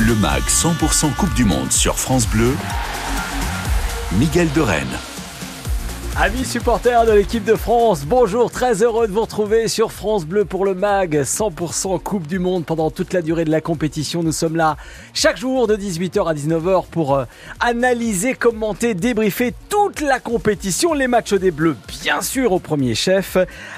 Le MAG 100% Coupe du Monde sur France Bleu, Miguel de Rennes. Amis supporters de l'équipe de France, bonjour, très heureux de vous retrouver sur France Bleu pour le MAG 100% Coupe du Monde pendant toute la durée de la compétition. Nous sommes là chaque jour de 18h à 19h pour euh, analyser, commenter, débriefer toute la compétition, les matchs des Bleus bien sûr au premier chef,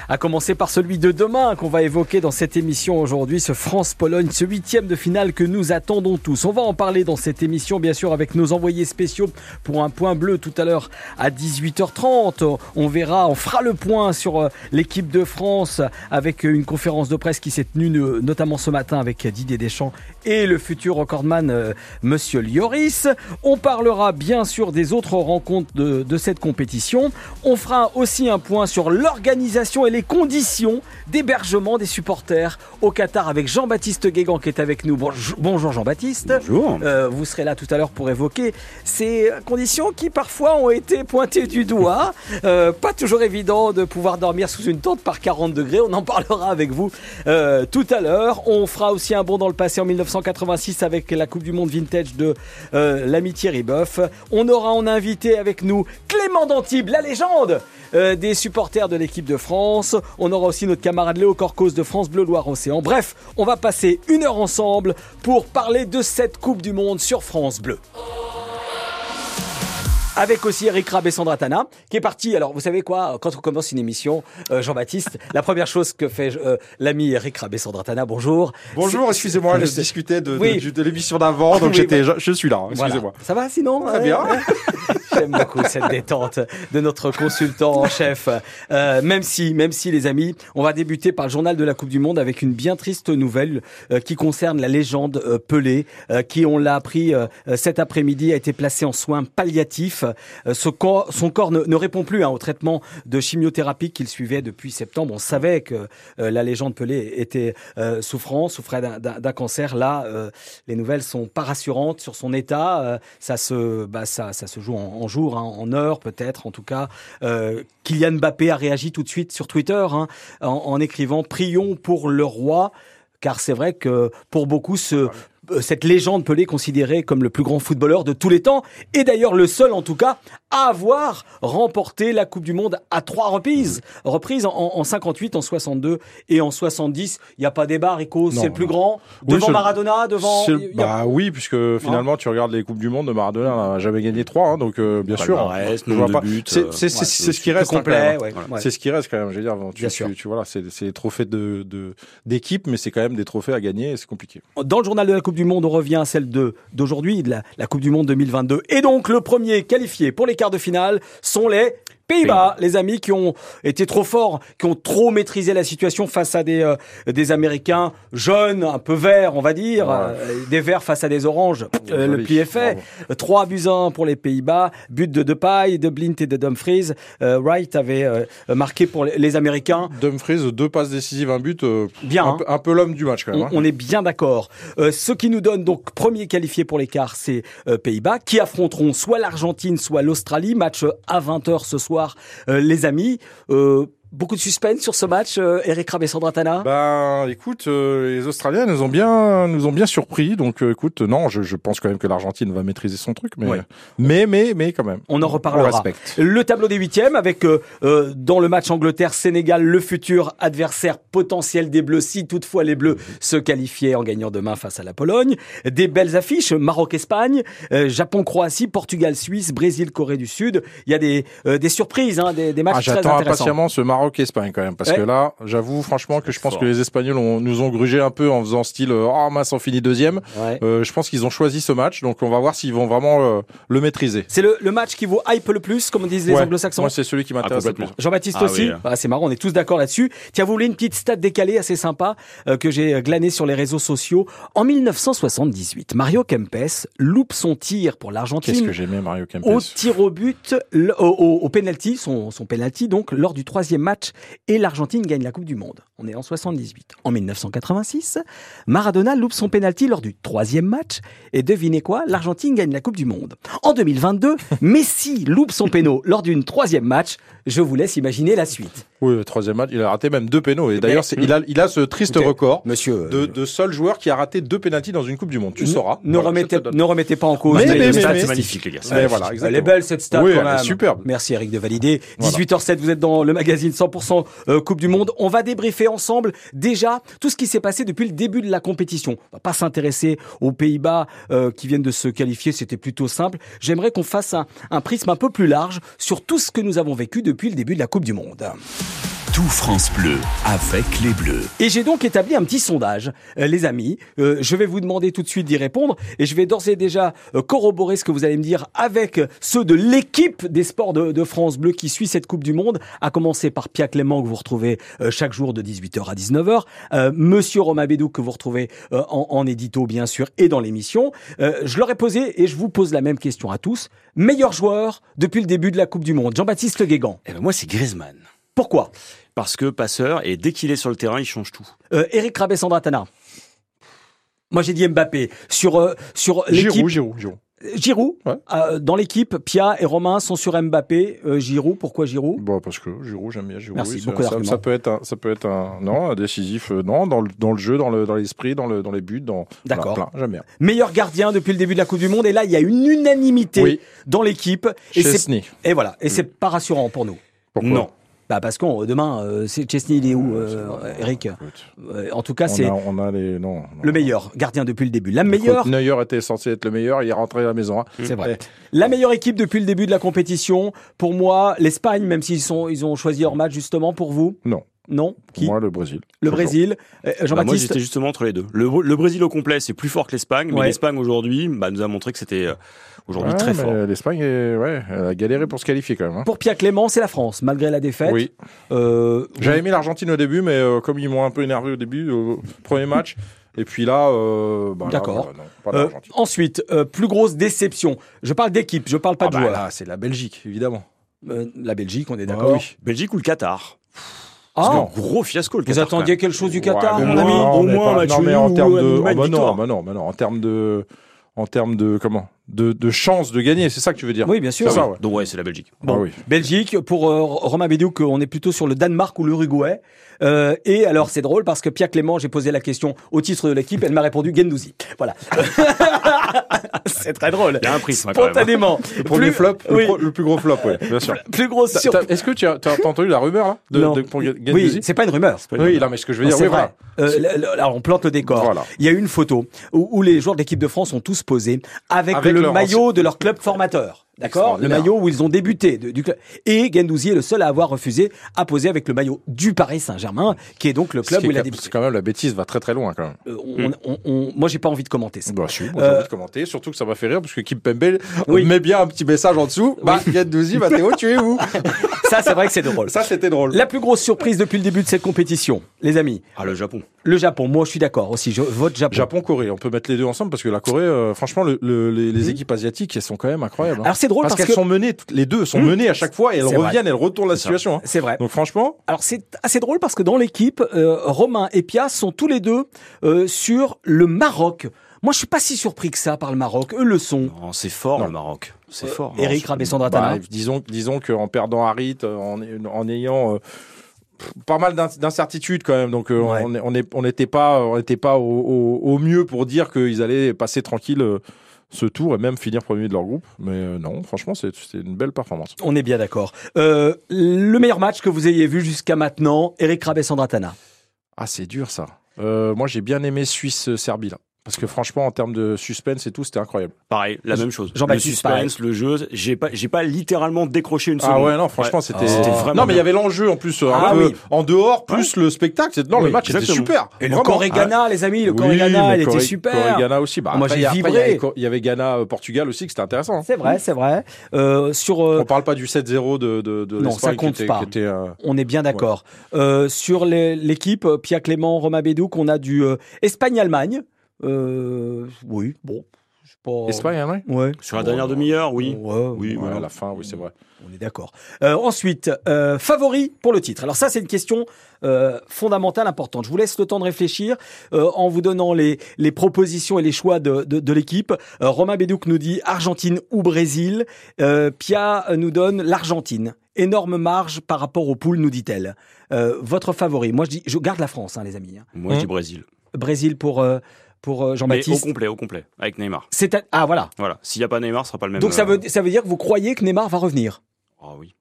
à commencer par celui de demain qu'on va évoquer dans cette émission aujourd'hui, ce France-Pologne, ce huitième de finale que nous attendons tous. On va en parler dans cette émission bien sûr avec nos envoyés spéciaux pour un point bleu tout à l'heure à 18h30. On verra, on fera le point sur euh, l'équipe de France avec une conférence de presse qui s'est tenue notamment ce matin avec Didier Deschamps et le futur recordman euh, Monsieur Lioris. On parlera bien sûr des autres rencontres de, de cette compétition. On fera aussi un point sur l'organisation et les conditions d'hébergement des supporters au Qatar avec Jean-Baptiste Guégan qui est avec nous. Bonjour Jean-Baptiste. Bonjour. Euh, vous serez là tout à l'heure pour évoquer ces conditions qui parfois ont été pointées du doigt. Euh, pas toujours évident de pouvoir dormir sous une tente par 40 degrés. On en parlera avec vous euh, tout à l'heure. On fera aussi un bond dans le passé en 1986 avec la Coupe du Monde Vintage de euh, l'amitié Riboff. On aura en invité avec nous Clément Dantibes, la légende des supporters de l'équipe de France. On aura aussi notre camarade Léo Corcos de France Bleu Loire Océan. Bref, on va passer une heure ensemble pour parler de cette Coupe du Monde sur France Bleu avec aussi Eric Rab et Sandra Tana, qui est parti. Alors, vous savez quoi Quand on commence une émission, euh, Jean-Baptiste, la première chose que fait euh, l'ami Eric Rab et Sandra Tana, bonjour. Bonjour, excusez-moi, je discutais de, de, l'émission d'avant, donc j'étais, je, suis là. Hein, excusez-moi. Ça va sinon Très bien. J'aime beaucoup cette détente de notre consultant en chef. Euh, même si, même si, les amis, on va débuter par le journal de la Coupe du Monde avec une bien triste nouvelle euh, qui concerne la légende euh, Pelé, euh, qui, on l'a appris cet après-midi, a été placé en soins palliatifs. Corps, son corps ne, ne, répond plus hein, au traitement de chimiothérapie qu'il suivait depuis septembre. On savait que la légende Pelé était souffrant, souffrait d'un cancer. Là, les nouvelles sont pas rassurantes sur son état. ça se, bah, ça, ça se joue en en jour, hein, en heure peut-être, en tout cas. Euh, Kylian Mbappé a réagi tout de suite sur Twitter hein, en, écrivant Prions pour le roi car c'est vrai que pour beaucoup, ce, cette légende Pelé considérée comme le plus grand footballeur de tous les temps, et d'ailleurs le seul en tout cas à avoir remporté la Coupe du Monde à trois reprises, reprises en, en 58, en 62 et en 70. Il n'y a pas débat, Rico, c'est le plus grand. Devant Maradona, devant. Bah oui, puisque finalement tu regardes les Coupes du Monde, Maradona n'a jamais gagné trois, hein, donc euh, bien sûr. je vois pas. C'est ce qui reste. Complet, C'est ce qui reste quand même. Je veux dire, tu, tu, tu, vois, c'est des trophées de d'équipe, mais c'est quand même des trophées à gagner, c'est compliqué. Dans le journal de la Coupe du Monde, on revient à celle de d'aujourd'hui, de la, la Coupe du Monde 2022, et donc le premier qualifié pour les quarts de finale sont les Pays-Bas, les amis qui ont été trop forts, qui ont trop maîtrisé la situation face à des, euh, des Américains jeunes, un peu verts, on va dire, euh, des verts face à des oranges. Euh, le pli est fait. 3 buts 1 pour les Pays-Bas, but de Depay, de Blint et de Dumfries. Wright avait marqué pour les, Américains. Dumfries, deux passes décisives, un but. bien. Un, hein. peu, l'homme du match quand même. On, hein. est bien d'accord. ce qui nous donne donc premier qualifié pour l'écart, c'est Pays-Bas, qui affronteront soit l'Argentine, soit l'Australie. Match à 20h ce soir euh, les amis. Euh, Beaucoup de suspense sur ce match, euh, Eric Rab et Sandra Tana? Ben, écoute, euh, les Australiens nous ont bien, nous ont bien surpris. Donc, euh, écoute, non, je, je, pense quand même que l'Argentine va maîtriser son truc, mais, mais, mais, mais quand même. On en reparlera. le tableau des huitièmes avec dans le match Angleterre-Sénégal le futur adversaire potentiel des Bleus, si toutefois les Bleus se qualifiaient en gagnant demain face à la Pologne. Des belles affiches Maroc-Espagne, Japon-Croatie, Portugal-Suisse, Brésil-Corée du Sud. Il y a des, des surprises, hein, des, des matchs ah, très intéressants. J'attends impatiemment ce Maroc Maroc-Espagne quand même, parce que là, j'avoue franchement que je pense que les Espagnols nous ont grugé un peu en faisant style oh ah, mince on finit deuxième. Euh, je pense qu'ils ont choisi ce match, donc on va voir s'ils vont vraiment euh, le maîtriser. C'est le, match qui vous hype le plus, comme disent les anglo-saxons. Moi c'est celui qui m'intéresse le plus. Jean-Baptiste ah aussi. Bah, c'est marrant, on est tous d'accord là-dessus. Tiens, vous voulez une petite stat décalée assez sympa euh, que j'ai glané sur les réseaux sociaux. En 1978, Mario Kempes loupe son tir pour l'Argentine. Qu'est-ce que Mario Kempes Au tir au but, au, au, penalty, son, son penalty donc lors du troisième match match et l'Argentine gagne la Coupe du Monde. On est en 78. En 1986, Maradona loupe son penalty lors du troisième match et devinez quoi? L'Argentine gagne la Coupe du Monde. En 2022, Messi loupe son péno lors d'une troisième match. Je vous laisse imaginer la suite. Oui, le troisième match, il a raté même deux pénaux. Et d'ailleurs, il a, il a ce triste record Monsieur, de, de seul joueur qui a raté deux pénaltys dans une Coupe du Monde. Tu sauras. Ne, Voilà, remettez, ne remettez pas en cause. Mais, les- mais, C'est magnifique, les gars. Mais voilà, Elle est belle cette stat Oui, quand elle est même. superbe. Merci Eric de valider. Voilà. 18h07, vous êtes dans le magazine 100% euh, Coupe du Monde. On va débriefer ensemble déjà tout ce qui s'est passé depuis le début de la compétition. On va pas s'intéresser aux Pays-Bas euh, qui viennent de se qualifier, c'était plutôt simple. J'aimerais qu'on fasse un, un prisme un peu plus large sur tout ce que nous avons vécu depuis le début de la Coupe du Monde. Tout France Bleu avec les Bleus. Et j'ai donc établi un petit sondage, euh, les amis. Euh, je vais vous demander tout de suite d'y répondre et je vais d'ores et déjà euh, corroborer ce que vous allez me dire avec ceux de l'équipe des sports de, de France Bleu qui suit cette Coupe du Monde, à commencer par Pia Clément que vous retrouvez euh, chaque jour de 18h à 19h, euh, Monsieur Romain Bédou que vous retrouvez euh, en, en édito bien sûr et dans l'émission. Euh, je leur ai posé et je vous pose la même question à tous. Meilleur joueur depuis le début de la Coupe du Monde, Jean-Baptiste Guégan. Eh ben moi, c'est Griezmann. Pourquoi? Parce que passeur, et dès qu'il est sur le terrain, il change tout. Euh, Eric Rabé-Sandratana. Moi j'ai dit Mbappé sur euh, sur l'équipe Giroud, Giroud, Giroud. Giroud Ouais. euh, dans l'équipe Pia et Romain sont sur Mbappé Euh, Giroud pourquoi Giroud? Bon, parce que Giroud, j'aime bien Giroud. Merci, oui, beaucoup ça, ça, d'arguments. ça peut être un, ça peut être un, non, un décisif, euh, non, dans le, dans le jeu, dans le, dans l'esprit, dans le, dans les buts, dans, D'accord. plein, j'aime bien. meilleur gardien depuis le début de la Coupe du Monde et là il y a une unanimité Oui. dans l'équipe et voilà et c'est pas rassurant pour nous Pourquoi? Non. Bah parce qu'on demain euh, c'est Chesney il est où euh, Eric Euh, en tout cas c'est on a les, non. non. le meilleur gardien depuis le début la meilleure Neuer était censé être le meilleur, il est rentré à la maison. hein. C'est vrai. La meilleure équipe depuis le début de la compétition, pour moi, l'Espagne, même s'ils sont, ils ont choisi leur match justement pour vous? Non. Non. Qui moi, le Brésil. Le Toujours. Brésil. Euh, Bah, moi, Jean-Baptiste. j'étais justement entre les deux. Le, le Brésil au complet, c'est plus fort que l'Espagne, mais Ouais. l'Espagne aujourd'hui bah, nous a montré que c'était euh, aujourd'hui Ouais, très fort. L'Espagne, est- ouais, elle a galéré pour se qualifier quand même. hein. pour Pierre Clément, c'est la France, malgré la défaite. Oui. Euh, J'avais aimé l'Argentine au début, mais euh, comme ils m'ont un peu énervé au début, au premier match, et puis là, euh, bah D'accord. euh, ensuite, euh, plus grosse déception. Je parle d'équipe, je parle pas Ah de bah joueurs. là, c'est la Belgique, évidemment. Euh, la Belgique, on est Bah d'accord. oui. Belgique ou le Qatar? Ah, que gros fiasco le vous Qatar. attendiez quelque chose du Qatar, Ouais, mon ami non, Au moins match non, mais en termes de, oh, bah non, bah non, bah non, en termes de, en termes de comment, de, de chance de gagner, c'est ça que tu veux dire? Oui, bien sûr. C'est ça, ouais. Donc ouais, c'est la Belgique. Bon, oui. Belgique, pour euh, Romain Bédouc, on est plutôt sur le Danemark ou l'Uruguay. Euh, et alors c'est drôle parce que Pierre Clément, j'ai posé la question au titre de l'équipe, elle m'a répondu Gendouzi. Voilà. c'est très drôle. Il y a un prisme quand même. Spontanément. Le premier Plus- flop, le oui. pro- le, plus gros flop, ouais, bien sûr. Plus T'as- sur... Est-ce que tu as, entendu la rumeur là de, Non. de- pour Oui, c'est pas une rumeur. Oui, là, mais ce que je veux dire, c'est oui, vrai. voilà. Euh, alors on plante le décor. Voilà. Il y a eu une photo où, où les joueurs de l'équipe de France ont tous posé avec, Avec le maillot de leur club formateur. D'accord Le maillot où ils ont débuté de- du club. Et Gendouzi est le seul à avoir refusé à poser avec le maillot du Paris Saint-Germain, qui est donc le club où il a débuté. quand même la bêtise va très très loin quand même. Euh, on- on- on- moi, j'ai pas envie de commenter ça. Bah, si, moi, j'ai Euh, envie de commenter, surtout que ça m'a fait rire parce que Kim Pembe Oui. met bien un petit message en dessous. Bah, Gendouzi, Mathéo, tu es où? Ça, c'est vrai que c'est drôle. Ça, c'était drôle. La plus grosse surprise depuis le début de cette compétition, les amis, Ah le Japon. le Japon. Moi, je suis d'accord aussi. Je vote Japon. Japon-Corée, on peut mettre les deux ensemble parce que la Corée, euh, franchement, le- le- les, les équipes asiatiques, elles sont quand même incroyables. hein. Alors c'est drôle parce, parce, qu'elles que sont menées, toutes- les deux sont Mmh. menées à chaque fois et elles vrai. reviennent, elles retournent la situation. hein. c'est vrai. Donc franchement, Alors c'est assez drôle parce que dans l'équipe, euh, Romain et Pia sont tous les deux euh, sur le Maroc. Moi, je suis pas si surpris que ça par le Maroc. Eux le sont. Non, c'est fort Non. le Maroc. C'est fort. Eric Rabessandratana. bah, disons, disons qu'en perdant Harit, euh, en, en ayant euh, pas mal d'in- d'incertitudes quand même, donc euh, Ouais. on n'était pas, on n'était pas au, au- au mieux pour dire qu'ils allaient passer tranquille euh, ce tour et même finir premier de leur groupe. Mais euh, non, franchement, c'est c'est une belle performance. On est bien d'accord. Euh, le meilleur match que vous ayez vu jusqu'à maintenant, Eric Rabessandratana. Ah, c'est dur ça. Euh, moi, j'ai bien aimé Suisse-Serbie là. Parce que franchement, en termes de suspense et tout, c'était incroyable. Pareil, la même chose. Jean-Baptiste, le suspense, le jeu, j'ai pas, j'ai pas littéralement décroché une seconde. Ah ouais, non, franchement, Ouais. c'était. C'était vraiment non, mais il y avait l'enjeu en plus, euh, Ah un peu oui. en dehors, plus le spectacle. Non, le Oui, match était exactement. super. Et le. Corée-Ghana, les amis, le Oui, Corée-Ghana, il était super. Corée-Ghana aussi. Bah, Moi, j'ai vibré. Il y avait, Ghana-Portugal aussi, qui c'était intéressant. hein. C'est vrai, c'est vrai. Euh, sur, euh, On parle pas du 7-0 de, de, de Non, ça compte qui était, pas. était, euh, on est bien d'accord. Euh, sur l'équipe, euh, Pia Clément, Romain Bédouc, on a du euh, Espagne-Allemagne. Euh, oui, bon. Pas... Espagne, hein, Ouais. Sur la dernière demi-heure, oui. Ouais, Oui, ouais, voilà. à la fin, oui, c'est vrai. On est d'accord. Euh, ensuite, euh, favori pour le titre. Alors ça, c'est une question euh, fondamentale, importante. Je vous laisse le temps de réfléchir euh, en vous donnant les, les propositions et les choix de, de, de l'équipe. Euh, Romain Bédouc nous dit Argentine ou Brésil. Euh, Pia nous donne l'Argentine. Énorme marge par rapport aux poules, nous dit-elle. Euh, votre favori Moi, je dis, je garde la France, hein, les amis. hein. Moi, je dis Hum. Brésil. Brésil pour euh, pour euh, Mais au Jean-Baptiste. complet, au complet, avec Neymar. C'est à- ah voilà. Voilà. S'il n'y a pas Neymar, ce sera pas le même. Donc ça euh, veut ça veut dire que vous croyez que Neymar va revenir? Ah oui.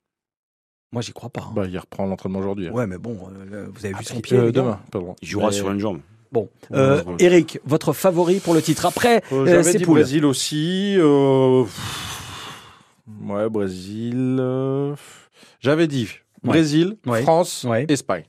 Moi, j'y crois pas. hein. Bah, il reprend l'entraînement aujourd'hui. hein. Ouais, mais bon, euh, vous avez vu son Euh, pied. demain, pardon. Il jouera Mais- sur une jambe. Bon, euh. Eric, votre favori pour le titre après J'avais dit poules. Brésil aussi. euh, Ouais, Brésil. euh, J'avais dit Ouais. Brésil, Ouais. France, Ouais. Espagne.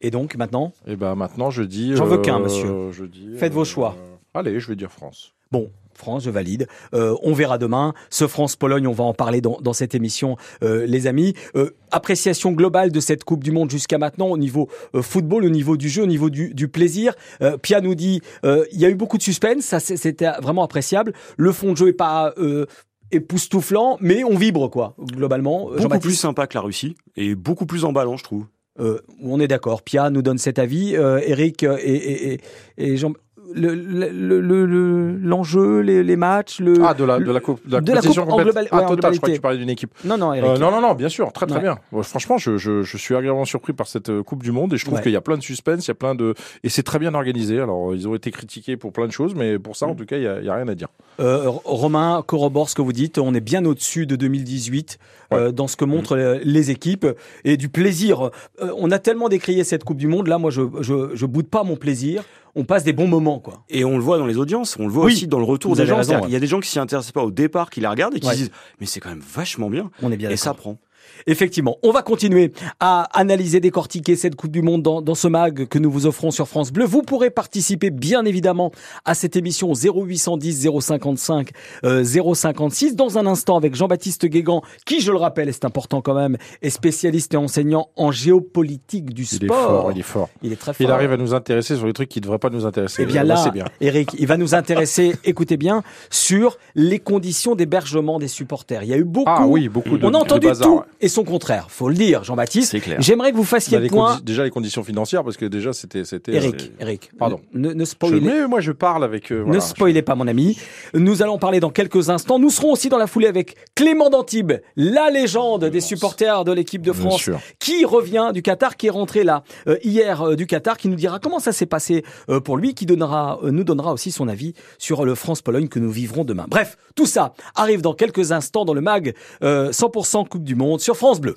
Et donc maintenant, Et ben maintenant, je dis. J'en veux euh, qu'un, monsieur. Je dis, Faites vos choix. Allez, je vais dire France. bon, France, je valide. Euh, on verra demain. Ce France-Pologne, on va en parler dans, dans cette émission, euh, les amis. Euh, appréciation globale de cette Coupe du Monde jusqu'à maintenant au niveau euh, football, au niveau du jeu, au niveau du, du plaisir. Euh, Pia nous dit, euh, il y a eu beaucoup de suspense, ça c'est- c'était vraiment appréciable. Le fond de jeu est pas euh, époustouflant, mais on vibre quoi, globalement. Beaucoup plus sympa que la Russie et beaucoup plus emballant, je trouve. Euh, on est d'accord. Pia nous donne cet avis. Euh, Eric euh, et, et, et, et Jean. Le, le, le, le- l'enjeu, les, les matchs, le. Ah, de la, de la coupe, de la de la coupe en global- ah, ouais, en total, je crois que tu parlais d'une équipe. Non, non, Eric. Euh, non, non, non, bien sûr, très très Ouais. bien. Franchement, je, je, je suis agréablement surpris par cette euh, Coupe du Monde et je trouve Ouais. qu'il y a plein de suspense, il y a plein de et c'est très bien organisé. Alors, ils ont été critiqués pour plein de choses, mais pour ça, en tout cas, il y y a rien à dire. Euh, Romain corrobore ce que vous dites. On est bien au-dessus de 2018 euh, dans ce que montrent euh, les équipes et du plaisir. Euh, on a tellement décrié cette Coupe du Monde. Là, moi, je je, je boude pas mon plaisir. On passe des bons moments, quoi. Et on le voit dans les audiences, on le voit Oui, aussi dans le retour vous des gens. ouais. qu'il y a des gens qui s'y intéressent pas au départ, qui la regardent et qui Ouais. se disent mais c'est quand même vachement bien. On est bien Et ça prend. Effectivement, on va continuer à analyser, décortiquer cette Coupe du Monde dans, dans ce mag que nous vous offrons sur France Bleu. Vous pourrez participer bien évidemment à cette émission 0810 055 euh, 056 dans un instant avec Jean-Baptiste Guégan, qui je le rappelle, c'est important quand même, est spécialiste et enseignant en géopolitique du Il est sport. fort, il est fort. Il est très fort. Il arrive à nous intéresser sur les trucs qui ne devraient pas nous intéresser. Eh bien Là, bien. Eric, il va nous intéresser, écoutez bien, sur les conditions d'hébergement des supporters. Il y a eu beaucoup. Ah oui, beaucoup de On a de entendu bazar, tout ouais. Et son contraire. Faut le dire, Jean-Baptiste. C'est clair. J'aimerais que vous fassiez Bah, le point. déjà les conditions financières parce que déjà c'était c'était Eric, euh, Eric, Pardon. ne, ne je- spoilez, mais moi je parle avec euh, voilà, ne spoilez pas, mon ami. Nous allons parler dans quelques instants. Nous serons aussi dans la foulée avec Clément d'Antibes, la légende des supporters de l'équipe de France, qui revient du Qatar, qui est rentré là euh, hier euh, du Qatar, qui nous dira comment ça s'est passé euh, pour lui, qui donnera, euh, nous donnera aussi son avis sur le France-Pologne que nous vivrons demain. Bref, tout ça arrive dans quelques instants dans le mag euh, 100% Coupe du Monde sur France Bleu.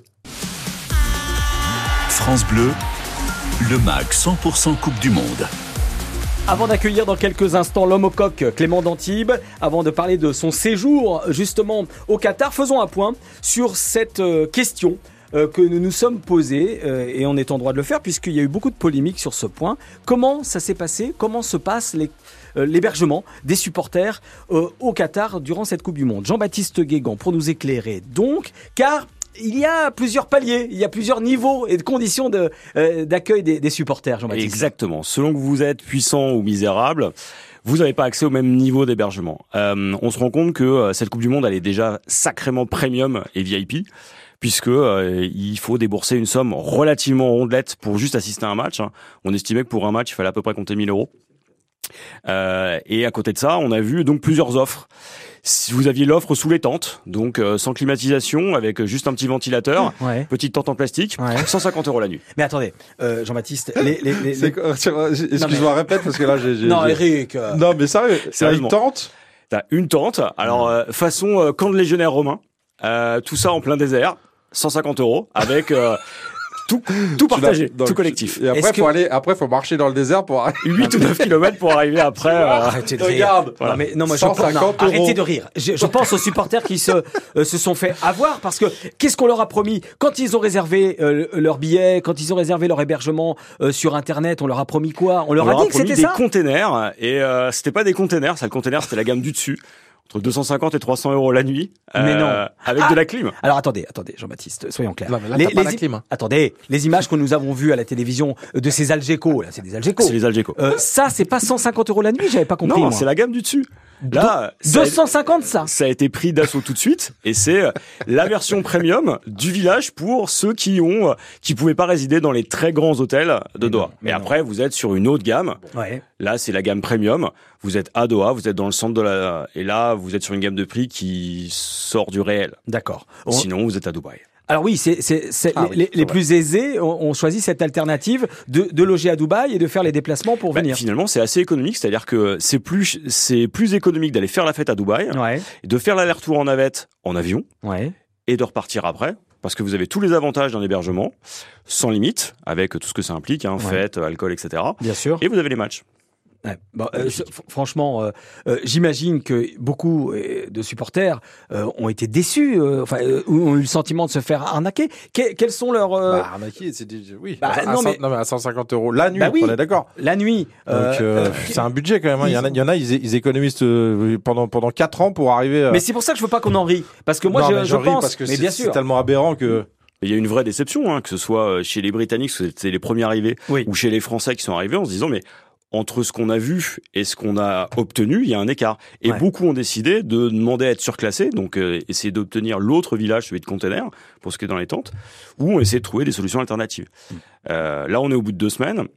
France Bleu, le MAG 100% Coupe du Monde. Avant d'accueillir dans quelques instants l'homme au coq Clément d'Antibes, avant de parler de son séjour justement au Qatar, faisons un point sur cette euh, question euh, que nous nous sommes posés euh, et on est en droit de le faire puisqu'il y a eu beaucoup de polémiques sur ce point. Comment ça s'est passé? Comment se passe l'hébergement des supporters au Qatar durant cette Coupe du Monde? Jean-Baptiste Guégan pour nous éclairer donc, car il y a plusieurs paliers, il y a plusieurs niveaux et de conditions de, euh, d'accueil des, des supporters, Jean-Baptiste. Exactement. Selon que vous êtes puissant ou misérable, vous n'avez pas accès au même niveau d'hébergement. Euh, on se rend compte que euh, cette Coupe du Monde, elle est déjà sacrément premium et VIP, puisque euh, il faut débourser une somme relativement rondelette pour juste assister à un match. hein. On estimait que pour un match, il fallait à peu près compter 1000 euros. Euh, et à côté de ça, on a vu donc plusieurs offres. Si vous aviez l'offre sous les tentes, donc euh, sans climatisation, avec juste un petit ventilateur, Ouais. petite tente en plastique, Ouais. 150 euros la nuit. Mais attendez, euh, Jean-Baptiste, les, les, les- C'est les- Excuse-moi, répète parce que là j'ai. j'ai- Non, j'ai- Eric. euh, Non, mais sérieux, c'est une tente? T'as une tente, alors euh, façon euh, camp de légionnaire romain, euh, tout ça en plein désert, 150 euros, avec euh, tout, tout partagé, tout collectif. Et après, faut que- aller, après, faut marcher dans le désert pour. 8 ou 9 kilomètres pour arriver après. euh, Arrêtez de rire. Regarde. Non, mais, non, moi, je 150 non, euros. arrêtez de rire. Je, je pense aux supporters qui se, euh, se sont fait avoir parce que qu'est-ce qu'on leur a promis? Quand ils ont réservé euh, leur billet, quand ils ont réservé leur hébergement euh, sur Internet, on leur a promis quoi? On leur on a leur a dit que c'était des ça? containers et euh, c'était pas des containers, ça le container c'était la gamme du dessus, entre 250 et 300 euros la nuit, euh, Mais non. avec Ah. de la clim. Alors attendez, attendez, Jean-Baptiste, soyons clairs. Non, mais là, t'as pas la clim, hein. Attendez, les images que nous avons vues à la télévision euh, de ces Algeco, là, c'est des Algeco. C'est les Algeco. Euh, ça, c'est pas 150 euros la nuit, j'avais pas compris. non, c'est la gamme du dessus. Là, ça 250 ça. Ça a été pris d'assaut tout de suite et c'est euh, la version premium du village pour ceux qui ont qui pouvaient pas résider dans les très grands hôtels de Doha. Mais, après, vous êtes sur une autre gamme. Ouais. Là, c'est la gamme premium. Vous êtes à Doha, vous êtes dans le centre de la et là, vous êtes sur une gamme de prix qui sort du réel. D'accord. Sinon, vous êtes à Dubaï. Alors oui, c'est ah les, plus aisés ont, choisi cette alternative de, de, loger à Dubaï et de faire les déplacements pour bah, venir. Finalement, c'est assez économique, c'est-à-dire que c'est plus c'est plus économique d'aller faire la fête à Dubaï, ouais. de faire l'aller-retour en navette en avion, ouais. et de repartir après. Parce que vous avez tous les avantages d'un hébergement, sans limite, avec tout ce que ça implique, hein, fête, alcool, etc. Bien sûr. Et vous avez les matchs. Ouais, euh, franchement, euh, euh, j'imagine que beaucoup de supporters ont été déçus, enfin, ont eu le sentiment de se faire arnaquer. quels sont leurs bah, arnaquer, c'est oui. Bah, à, non, mais... non, mais... à 150 euros la nuit, bah on est d'accord. La nuit. c'est un budget quand même. Hein. Il y en a, il y en a, ils, économisent pendant pendant quatre ans pour arriver. Mais c'est pour ça que je veux pas qu'on en rie, parce que moi, je, je pense. Parce que mais bien sûr, c'est tellement aberrant que. Il y a une vraie déception, hein, que ce soit chez les Britanniques, c'était les premiers arrivés, ou chez les Français qui sont arrivés en se disant mais entre ce qu'on a vu et ce qu'on a obtenu, il y a un écart. Et beaucoup ont décidé de demander à être surclassés, donc euh, essayer d'obtenir l'autre village, celui de container, pour ce qui est dans les tentes, ou on essaie de trouver des solutions alternatives. Mm. Euh, là, on est au bout de deux semaines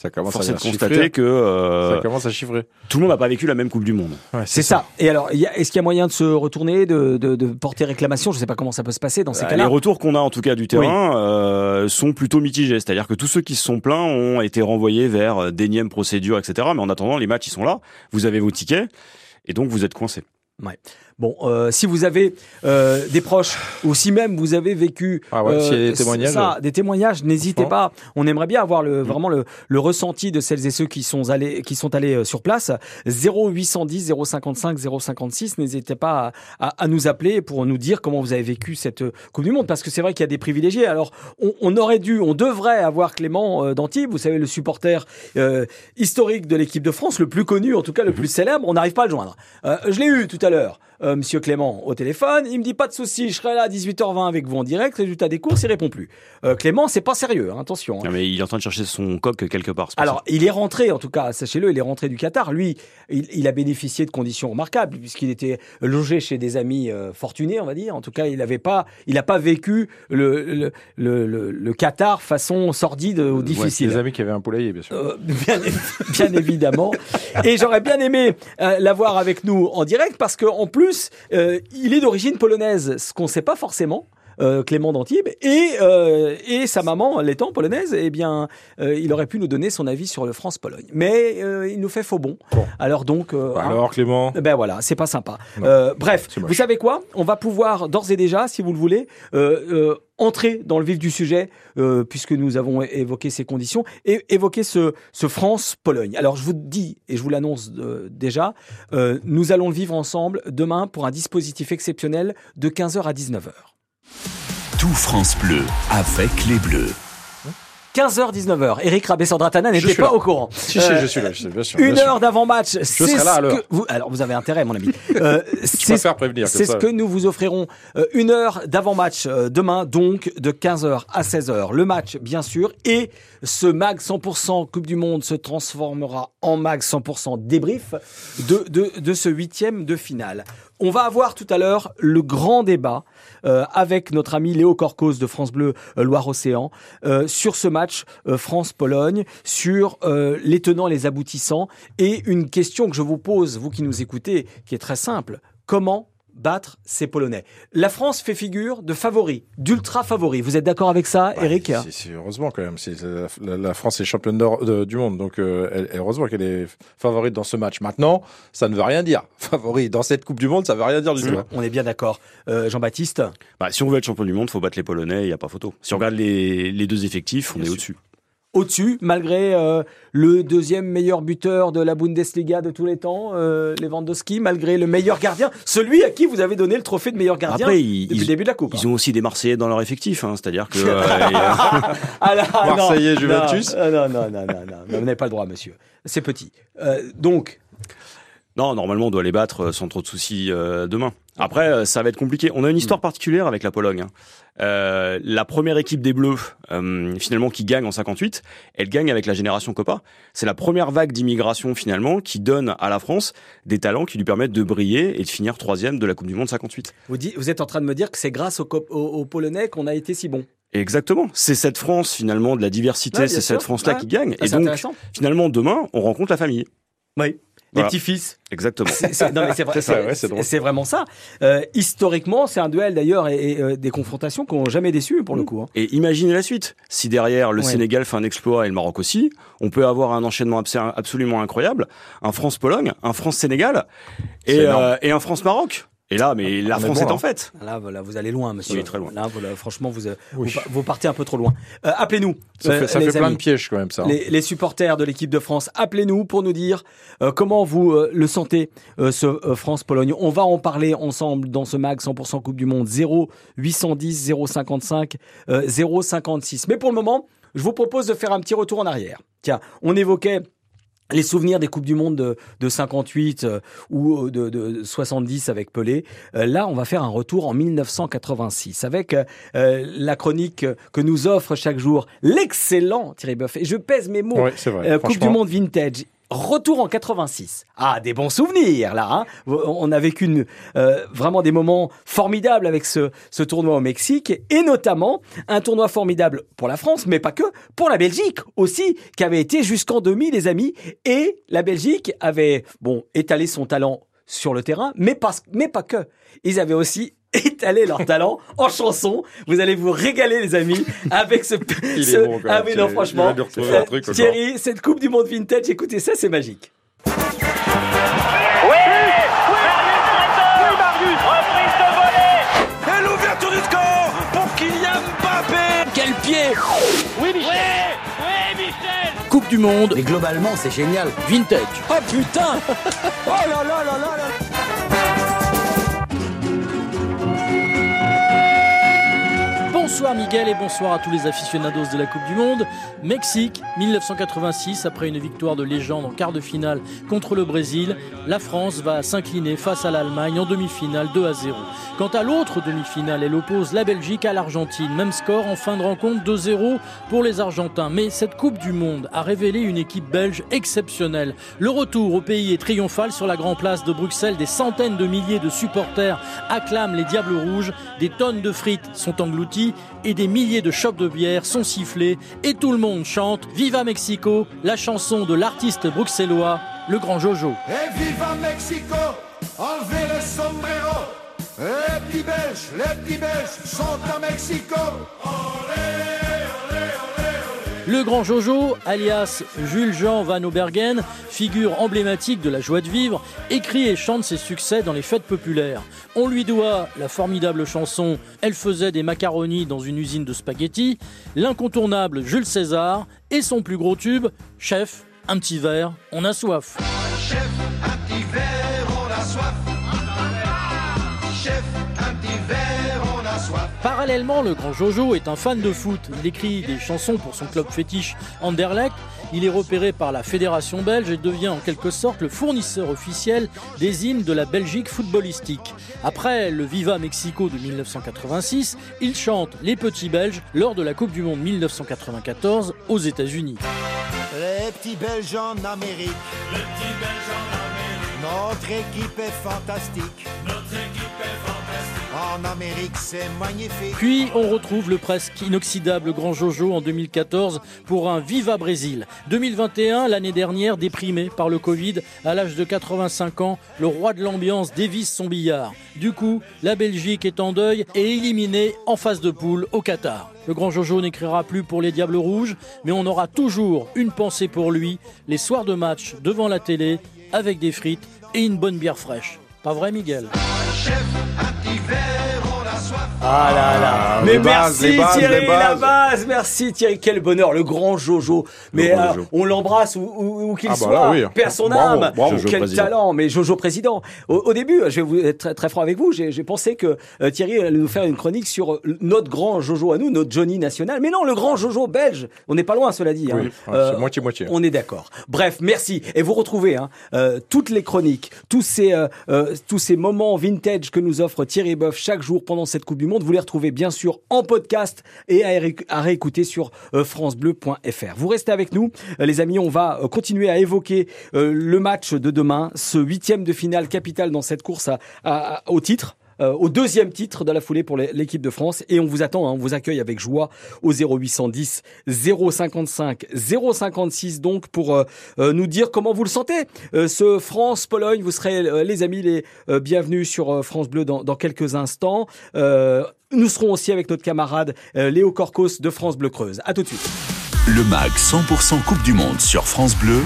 ça commence Force à de constater que euh, ça commence à chiffrer. Tout le monde n'a pas vécu la même Coupe du Monde. Ouais, c'est ça. Et alors, est-ce qu'il y a moyen de se retourner, de, de, de porter réclamation? Je ne sais pas comment ça peut se passer dans ces bah, cas-là. Les retours qu'on a en tout cas du terrain euh, sont plutôt mitigés. C'est-à-dire que tous ceux qui se sont plaints ont été renvoyés vers euh, d'énièmes procédures, etc. Mais en attendant, les matchs ils sont là. Vous avez vos tickets et donc vous êtes coincés. Ouais. Bon, euh, si vous avez euh, des proches ou si même vous avez vécu ah ouais, euh, des témoignages, ça, des témoignages, n'hésitez pas. On aimerait bien avoir le, vraiment le, le, ressenti de celles et ceux qui sont allés, qui sont allés euh, sur place. 0810 055 056. N'hésitez pas à, à, nous appeler pour nous dire comment vous avez vécu cette Coupe du Monde, parce que c'est vrai qu'il y a des privilégiés. Alors, on, on, aurait dû, on devrait avoir Clément euh, d'Antibes, vous savez, le supporter euh, historique de l'équipe de France, le plus connu, en tout cas le plus célèbre. On n'arrive pas à le joindre. je l'ai eu tout à l'heure. Euh, Monsieur Clément au téléphone. Il me dit pas de souci, je serai là à 18h20 avec vous en direct. Résultat des courses, il répond plus. Euh, Clément, c'est pas sérieux, hein, attention. Hein. mais il est en train de chercher son coq quelque part. Alors, il est rentré, en tout cas, sachez-le, il est rentré du Qatar. Lui, il, a bénéficié de conditions remarquables puisqu'il était logé chez des amis euh, fortunés, on va dire. En tout cas, il n'avait pas, il n'a pas vécu le le, le, Qatar façon sordide ou difficile. des amis qui avaient un poulailler, bien sûr. bien, bien évidemment. Et j'aurais bien aimé l'avoir avec nous en direct parce qu'en plus euh, il est d'origine polonaise, ce qu'on ne sait pas forcément. Euh, Clément d'Antibes et euh, et sa maman l'étant polonaise eh bien il aurait pu nous donner son avis sur le France Pologne mais il nous fait faux bon, alors donc bah alors hein, Clément? Ben voilà c'est pas sympa. Bref vous savez quoi? On va pouvoir d'ores et déjà si vous le voulez entrer dans le vif du sujet, euh, puisque nous avons évoqué ces conditions, et évoquer ce, ce France-Pologne. Alors je vous dis, et je vous l'annonce euh, déjà, euh, nous allons le vivre ensemble demain pour un dispositif exceptionnel de 15h à 19h. Tout France Bleu avec les Bleus. 15h, 19h. Eric Rabé-Sandratana n'était pas au courant. Si, si, je suis là, je bien sûr. Une heure d'avant-match. Je serai là alors. Vous, alors, vous avez intérêt, mon ami. Euh, c'est faire prévenir. C'est ce que nous vous offrirons. Euh, une heure d'avant-match euh, demain, donc de 15h à 16h. Le match, bien sûr. Et ce mag 100% Coupe du Monde se transformera en mag 100% débrief de, de, de ce huitième de finale. On va avoir tout à l'heure le grand débat euh, avec notre ami Léo Corcos de France Bleu euh, Loire-Océan euh, sur ce match France-Pologne, sur les tenants les aboutissants et une question que je vous pose, vous qui nous écoutez, qui est très simple. Comment battre ces Polonais. La France fait figure de favori, d'ultra favori. Vous êtes d'accord avec ça, Eric c'est, Heureusement quand même. C'est, la, France est championne du monde, donc euh, heureusement qu'elle est favorite dans ce match. Maintenant, ça ne veut rien dire. Favori dans cette Coupe du Monde, ça veut rien dire du tout. On est bien d'accord. Euh, Jean-Baptiste bah, Si on veut être champion du monde, faut battre les Polonais, il n'y a pas photo. Si on regarde les, deux effectifs, on est au-dessus au-dessus, malgré euh, le deuxième meilleur buteur de la Bundesliga de tous les temps, euh, Lewandowski, malgré le meilleur gardien, celui à qui vous avez donné le trophée de meilleur gardien Après, ils, depuis le début de la Coupe. Ils ont aussi des Marseillais dans leur effectif, hein, c'est-à-dire que... Euh, ah Marseillais, Juventus non, non, non, non, non, non, vous n'avez pas le droit, monsieur. C'est petit. donc... Non, normalement, on doit les battre sans trop de soucis demain. Après, euh, ça va être compliqué. On a une histoire hmm. particulière avec la Pologne. Hein. Euh, la première équipe des Bleus, euh, finalement, qui gagne en 58, elle gagne avec la génération Copa. C'est la première vague d'immigration, finalement, qui donne à la France des talents qui lui permettent de briller et de finir troisième de la Coupe du Monde 58. Vous, vous êtes en train de me dire que c'est grâce aux, aux, Polonais qu'on a été si bon Exactement. C'est cette France, finalement, de la diversité, c'est cette France-là qui gagne. Ah, et donc, finalement, demain, on rencontre la famille. Oui. Les petits-fils. Exactement. C'est vraiment ça. Euh, historiquement, c'est un duel d'ailleurs et, euh, des confrontations qui n'ont jamais déçu pour le coup. Hein. Et imaginez la suite. Si derrière le Sénégal fait un exploit et le Maroc aussi, on peut avoir un enchaînement absolument incroyable. Un France-Pologne, un France-Sénégal et, euh, et un France-Maroc. Et là, mais la France est en fait. Là, voilà, vous allez loin, monsieur. Oui, très loin. Là, voilà, franchement, vous, vous, partez un peu trop loin. Euh, appelez-nous. Ça fait, ça fait plein de pièges quand même, ça. Les, les supporters de l'équipe de France, appelez-nous pour nous dire euh, comment vous euh, le sentez, ce France-Pologne. On va en parler ensemble dans ce mag 100% Coupe du Monde 0 810 055 056. Mais pour le moment, je vous propose de faire un petit retour en arrière. Tiens, on évoquait les souvenirs des Coupes du Monde de, de 58 euh, ou euh, de, de, 70 avec Pelé. Euh, là, on va faire un retour en 1986 avec la chronique que nous offre chaque jour l'excellent Thierry Boeuf. Et je pèse mes mots. Coupe du Monde vintage. Retour en 86. Ah, des bons souvenirs là. Hein on a vécu une, euh, vraiment des moments formidables avec ce, ce tournoi au Mexique et notamment un tournoi formidable pour la France, mais pas que, pour la Belgique aussi, qui avait été jusqu'en demi, les amis. Et la Belgique avait bon étalé son talent sur le terrain, mais pas, mais pas que. Ils avaient aussi étaler leur talent en chanson. Vous allez vous régaler, les amis, avec ce. Il ce... Est bon, ah oui, non, franchement. Thierry, cette Coupe du Monde vintage, écoutez ça, c'est magique. Oui, oui, Marius, reprise de volée. Et l'ouverture du score pour Kylian Mbappé. Quel pied Oui, Michel. Oui, oui, Michel. Coupe du Monde. Mais globalement, c'est génial. Vintage. Oh putain Oh là là là là là Bonsoir Miguel et bonsoir à tous les aficionados de la Coupe du Monde. Mexique, 1986, après une victoire de légende en quart de finale contre le Brésil, la France va s'incliner face à l'Allemagne en demi-finale 2 à 0. Quant à l'autre demi-finale, elle oppose la Belgique à l'Argentine. Même score en fin de rencontre 2-0 pour les Argentins. Mais cette Coupe du Monde a révélé une équipe belge exceptionnelle. Le retour au pays est triomphal sur la Grand Place de Bruxelles. Des centaines de milliers de supporters acclament les Diables Rouges. Des tonnes de frites sont englouties et des milliers de chopes de bière sont sifflés et tout le monde chante Viva Mexico, la chanson de l'artiste bruxellois, le grand Jojo. Et Viva Mexico, enlevez le sombrero, les petits Belges, les petits Belges sont à Mexico. Le grand Jojo, alias Jules Jean Van Obergen, figure emblématique de la joie de vivre, écrit et chante ses succès dans les fêtes populaires. On lui doit la formidable chanson Elle faisait des macaronis dans une usine de spaghettis, l'incontournable Jules César et son plus gros tube, Chef, un petit verre, on a soif. Parallèlement, le grand Jojo est un fan de foot. Il écrit des chansons pour son club fétiche Anderlecht. Il est repéré par la fédération belge et devient en quelque sorte le fournisseur officiel des hymnes de la Belgique footballistique. Après le Viva Mexico de 1986, il chante Les Petits Belges lors de la Coupe du Monde 1994 aux États-Unis. Les petits Belges en Amérique. Les petits Belges en Amérique. Notre équipe est fantastique. Notre équipe est fantastique. En Amérique, c'est magnifique. Puis on retrouve le presque inoxydable Grand Jojo en 2014 pour un Viva Brésil. 2021, l'année dernière, déprimé par le Covid, à l'âge de 85 ans, le roi de l'ambiance dévisse son billard. Du coup, la Belgique est en deuil et éliminée en phase de poule au Qatar. Le grand Jojo n'écrira plus pour les Diables Rouges, mais on aura toujours une pensée pour lui les soirs de match devant la télé avec des frites et une bonne bière fraîche. Pas vrai, Miguel? Ah là là. Ah, Mais bases, merci les bases, Thierry, la base. Merci Thierry, quel bonheur, le grand Jojo. Mais grand euh, Jojo. on l'embrasse où, où- où qu'il Ah bah soit. là, oui. Père son Bravo, âme. bravo. Jojo quel président. talent. Mais Jojo président. Au, au début, je vais vous être très, très franc avec vous. J'ai pensé que euh, Thierry allait nous faire une chronique sur euh, notre grand Jojo à nous, notre Johnny national. Mais non, le grand Jojo belge. On n'est pas loin, cela dit. hein. Oui, Euh, c'est moitié-moitié. on est d'accord. Bref, merci. Et vous retrouvez hein, euh, toutes les chroniques, tous ces, euh, euh, tous ces moments vintage que nous offre Thierry Boeuf chaque jour pendant cette Coupe du Vous les retrouvez bien sûr en podcast et à, ré- à réécouter sur euh, francebleu.fr. Vous restez avec nous, euh, les amis. On va euh, continuer à évoquer le match de demain, ce huitième de finale capital dans cette course au titre euh, au deuxième titre de la foulée pour l'équipe de France. Et on vous attend, hein, on vous accueille avec joie au 0810 055 056 donc pour euh, euh, nous dire comment vous le sentez. Ce France-Pologne, vous serez les amis les bienvenus sur France Bleu dans, quelques instants. Nous serons aussi avec notre camarade Léo Corcos de France Bleu Creuse. À tout de suite. Le MAG 100% Coupe du Monde sur France Bleu.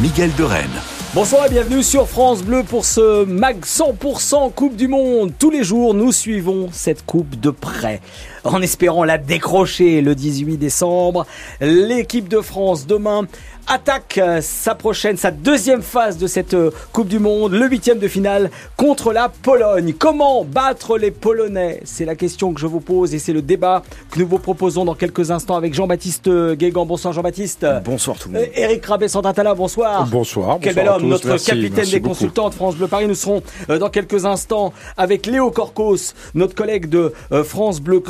Miguel de Rennes. Bonsoir et bienvenue sur France Bleu pour ce MAG 100% Coupe du Monde. Tous les jours, nous suivons cette coupe de près. En espérant la décrocher le 18 décembre, l'équipe de France demain attaque euh, sa prochaine, sa deuxième phase de cette euh, Coupe du Monde, le huitième de finale contre la Pologne. Comment battre les Polonais? C'est la question que je vous pose et c'est le débat que nous vous proposons dans quelques instants avec Jean-Baptiste Guégan. Bonsoir Jean-Baptiste. Bonsoir tout le Euh, monde. Eric Rabé-Santantala, bonsoir. Bonsoir. Quel bonsoir bel homme, notre Merci, capitaine merci des beaucoup. consultants de France Bleu Paris. Nous serons euh, dans quelques instants avec Léo Corcos, notre collègue de euh, France Bleu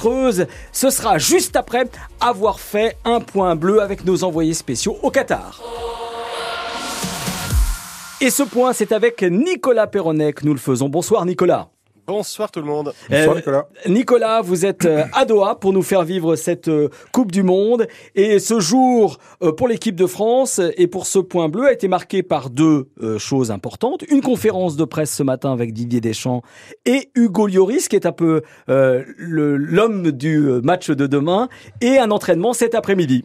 Ce sera juste après avoir fait un point bleu avec nos envoyés spéciaux au Qatar. Et ce point, c'est avec Nicolas Perronnet nous le faisons. Bonsoir Nicolas. Bonsoir tout le monde. Bonsoir, Euh, Nicolas. Nicolas, vous êtes euh, à Doha pour nous faire vivre cette euh, Coupe du Monde. Et ce jour, euh, pour l'équipe de France et pour ce point bleu, a été marqué par deux choses importantes. Une conférence de presse ce matin avec Didier Deschamps et Hugo Lloris, qui est un peu euh, l'homme du match de demain, et un entraînement cet après-midi.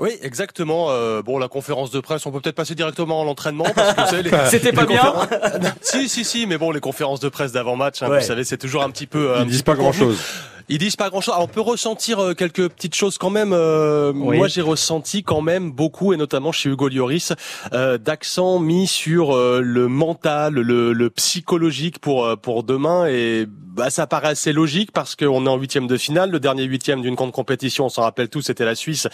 Oui, exactement. Euh, bon, la conférence de presse, on peut peut-être passer directement à l'entraînement parce que c'est les. C'était pas les bien conférences- si, si, si, mais bon, les conférences de presse d'avant-match, hein, Ouais. vous savez, c'est toujours un petit peu. un Ils disent pas grand chose. Ils disent pas grand chose. on peut ressentir euh, quelques petites choses quand même. Euh, Oui. Moi, j'ai ressenti quand même beaucoup, et notamment chez Hugo Lloris, euh, d'accent mis sur euh, le mental, le, le psychologique pour euh, pour demain. Et bah, ça paraît assez logique parce qu'on est en huitième de finale. Le dernier huitième d'une grande compétition, on s'en rappelle tous, c'était la Suisse.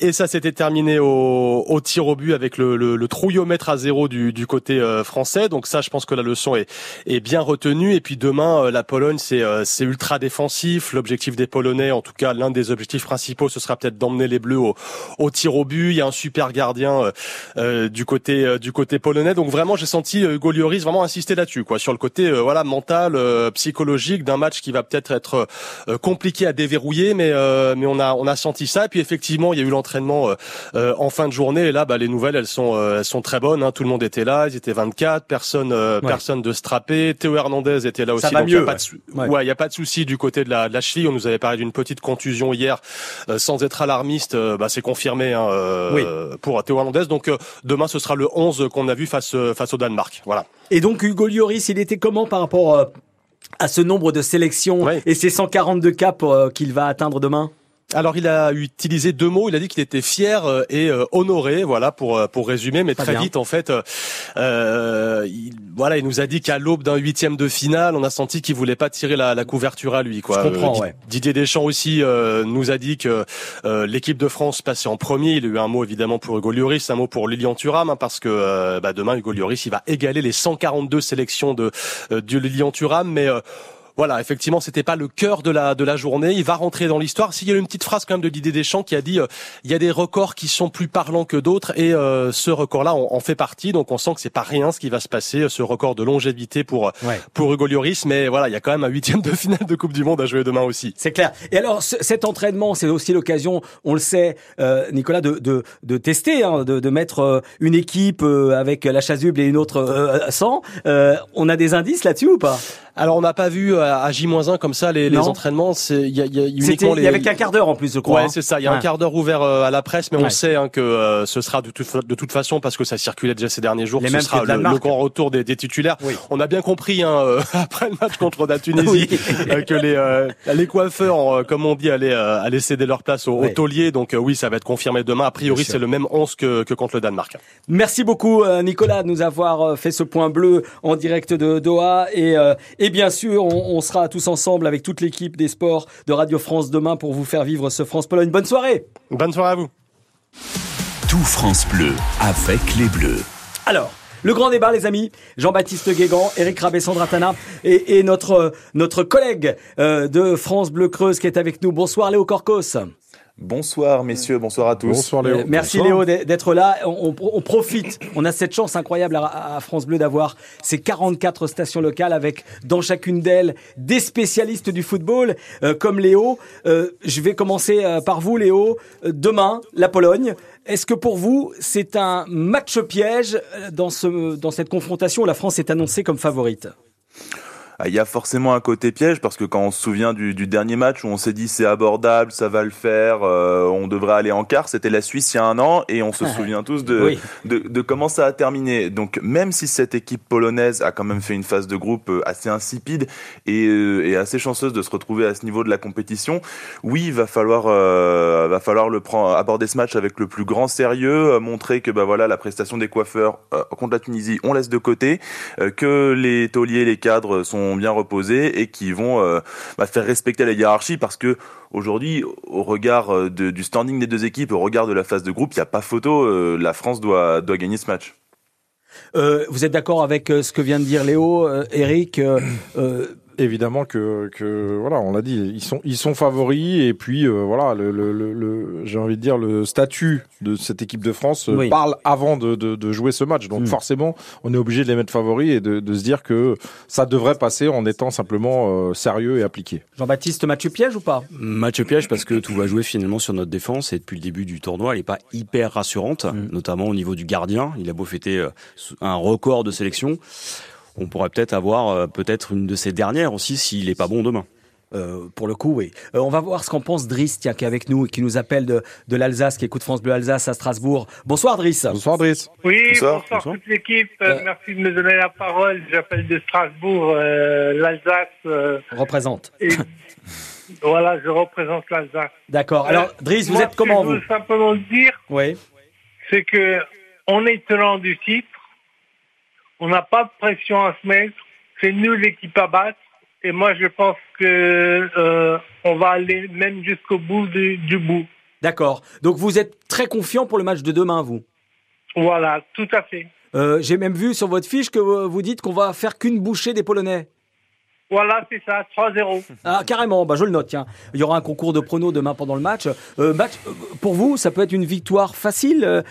Et ça s'était terminé au, au tir au but avec le, le, le trouillomètre à zéro du, du côté euh, français. Donc ça, je pense que la leçon est, est bien retenue. Et puis demain, euh, la Pologne, c'est euh, c'est ultra défensif. L'objectif des Polonais, en tout cas l'un des objectifs principaux, ce sera peut-être d'emmener les Bleus au, au tir au but. Il y a un super gardien euh, euh, du côté euh, du côté polonais. Donc vraiment, j'ai senti euh, Hugo Lloris vraiment insister là-dessus, quoi, sur le côté euh, voilà mental, euh, psychologique d'un match qui va peut-être être euh, compliqué à déverrouiller, mais euh, mais on a on a senti ça. Et puis effectivement, il y a eu l'entraînement euh, euh, en fin de journée. Et là, bah, les nouvelles, elles sont euh, elles sont très bonnes. Hein. Tout le monde était là, ils étaient 24, personne euh, Ouais. personne de strappé. Théo Hernandez était là aussi. Ça va donc il a mieux, ouais. Ouais. il y a pas de souci du côté de la, de la cheville. On nous avait parlé d'une petite contusion hier, euh, sans être alarmiste. euh, bah, c'est confirmé hein, euh, pour Théo Hernandez. Donc demain, ce sera le 11 qu'on a vu face face au Danemark. Voilà. Et donc Hugo Lloris, il était comment par rapport à ce nombre de sélections et ces 142 caps qu'il va atteindre demain? Alors il a utilisé deux mots. Il a dit qu'il était fier euh, et euh, honoré, voilà pour euh, pour résumer. Mais Très très bien. vite en fait, euh, il, voilà, il nous a dit qu'à l'aube d'un huitième de finale, on a senti qu'il voulait pas tirer la, la couverture à lui. Quoi. Je comprends, Di- ouais. Didier Deschamps aussi euh, nous a dit que euh, l'équipe de France passait en premier. Il a eu un mot évidemment pour Hugo Lloris, un mot pour Lilian Thuram, hein, parce que bah, demain Hugo Lloris il va égaler les 142 sélections de euh, de Lilian Thuram, mais euh, voilà, effectivement, c'était pas le cœur de la de la journée. Il va rentrer dans l'histoire. S'il y a une petite phrase quand même de Didier Deschamps qui a dit, euh, il y a des records qui sont plus parlants que d'autres, et euh, ce record-là en, en fait partie. Donc on sent que c'est pas rien ce qui va se passer, ce record de longévité pour Ouais. pour Hugo Lloris. Mais voilà, il y a quand même un huitième de finale de Coupe du Monde à jouer demain aussi. C'est clair. Et alors, ce- cet entraînement, c'est aussi l'occasion, on le sait, euh, Nicolas, de, de, de tester, hein, de, de mettre euh, une équipe euh, avec la chasuble et une autre euh, sans. Euh, on a des indices là-dessus ou pas? Alors on n'a pas vu euh, à, J-1 comme ça les, les entraînements. C'est il y, a, y a uniquement les. Il y avait qu'un quart d'heure en plus, je crois. Ouais, c'est ça. Il y a un quart d'heure ouvert à la presse, mais on sait hein, que ce sera de toute, de toute façon parce que ça circulait déjà ces derniers jours. ce sera le, grand retour des, des titulaires. On a bien compris hein, après le match contre la Tunisie que les les coiffeurs, comme on dit, allaient, allaient céder leur place au, taulier. Donc oui, ça va être confirmé demain. A priori, c'est le même 11 que, que contre le Danemark. Merci beaucoup Nicolas de nous avoir fait ce point bleu en direct de Doha et, et bien sûr on, on sera tous ensemble avec toute l'équipe des sports de Radio France demain pour vous faire vivre ce France-Pologne. Bonne soirée. Bonne soirée à vous. Tout France Bleu avec les Bleus. Alors. Le grand débat, les amis. Jean-Baptiste Guégan, Eric Rabé, Sandra Tana et, notre, notre collègue euh, de France Bleu Creuse qui est avec nous. Bonsoir Léo Corcos. Bonsoir messieurs, bonsoir à tous. Bonsoir Léo. Euh, merci Léo d'être là. On, profite, on a cette chance incroyable à, France Bleu d'avoir ces 44 stations locales avec dans chacune d'elles des spécialistes du football euh, comme Léo. Euh, je vais commencer par vous Léo. Demain, la Pologne. Est-ce que pour vous, c'est un match piège dans, ce, dans cette confrontation où la France est annoncée comme favorite? Il y a forcément un côté piège parce que quand on se souvient du, du dernier match où on s'est dit c'est abordable, ça va le faire, euh, on devrait aller en quart, c'était la Suisse il y a un an et on se souvient tous de, de, de, comment ça a terminé. Donc même si cette équipe polonaise a quand même fait une phase de groupe euh, assez insipide et, euh, et assez chanceuse de se retrouver à ce niveau de la compétition, oui, il va falloir, euh, va falloir le prendre, aborder ce match avec le plus grand sérieux, montrer que bah voilà la prestation des coiffeurs contre la Tunisie, on laisse de côté, que les tauliers, les cadres sont bien reposés et qui vont euh, bah, faire respecter la hiérarchie parce que aujourd'hui, au regard euh, du standing des deux équipes, au regard de la phase de groupe, il n'y a pas photo. Euh, la France doit, doit gagner ce match. vous êtes d'accord avec ce que vient de dire Léo, Eric évidemment que, que voilà, on l'a dit, ils sont ils sont favoris et puis euh, voilà, le, le, le, j'ai envie de dire le statut de cette équipe de France euh, parle avant de, de, de, jouer ce match. Donc hmm. forcément, on est obligé de les mettre favoris et de, de, se dire que ça devrait passer en étant simplement euh, sérieux et appliqué. Jean-Baptiste, match piège ou pas? Match piège parce que tout va jouer finalement sur notre défense et depuis le début du tournoi, elle est pas hyper rassurante, hmm. notamment au niveau du gardien. Il a beau fêter un record de sélection on pourrait peut-être avoir euh, peut-être une de ces dernières aussi s'il est pas bon demain. Euh, pour le coup, oui. Euh, on va voir ce qu'en pense Driss, qui est avec nous et qui nous appelle de, de l'Alsace, qui écoute France Bleu Alsace à Strasbourg. Bonsoir Driss. Bonsoir Driss. Oui, bonsoir, toute l'équipe. merci de me donner la parole. J'appelle de Strasbourg, l'Alsace. Représente. voilà, je représente l'Alsace. D'accord. Alors Driss, vous êtes comment vous Je veux simplement dire, oui. c'est que on est tenant du titre on n'a pas de pression à se mettre. C'est nous l'équipe à battre. Et moi, je pense que euh, on va aller même jusqu'au bout du, du bout. D'accord. Donc vous êtes très confiant pour le match de demain, vous? Voilà, tout à fait. Euh, J'ai même vu sur votre fiche que vous dites qu'on va faire qu'une bouchée des Polonais. Voilà, c'est ça, 3-0. Ah, carrément, bah, je le note, tiens. Il y aura un concours de pronos demain pendant le match. Euh, match euh, pour vous, ça peut être une victoire facile euh,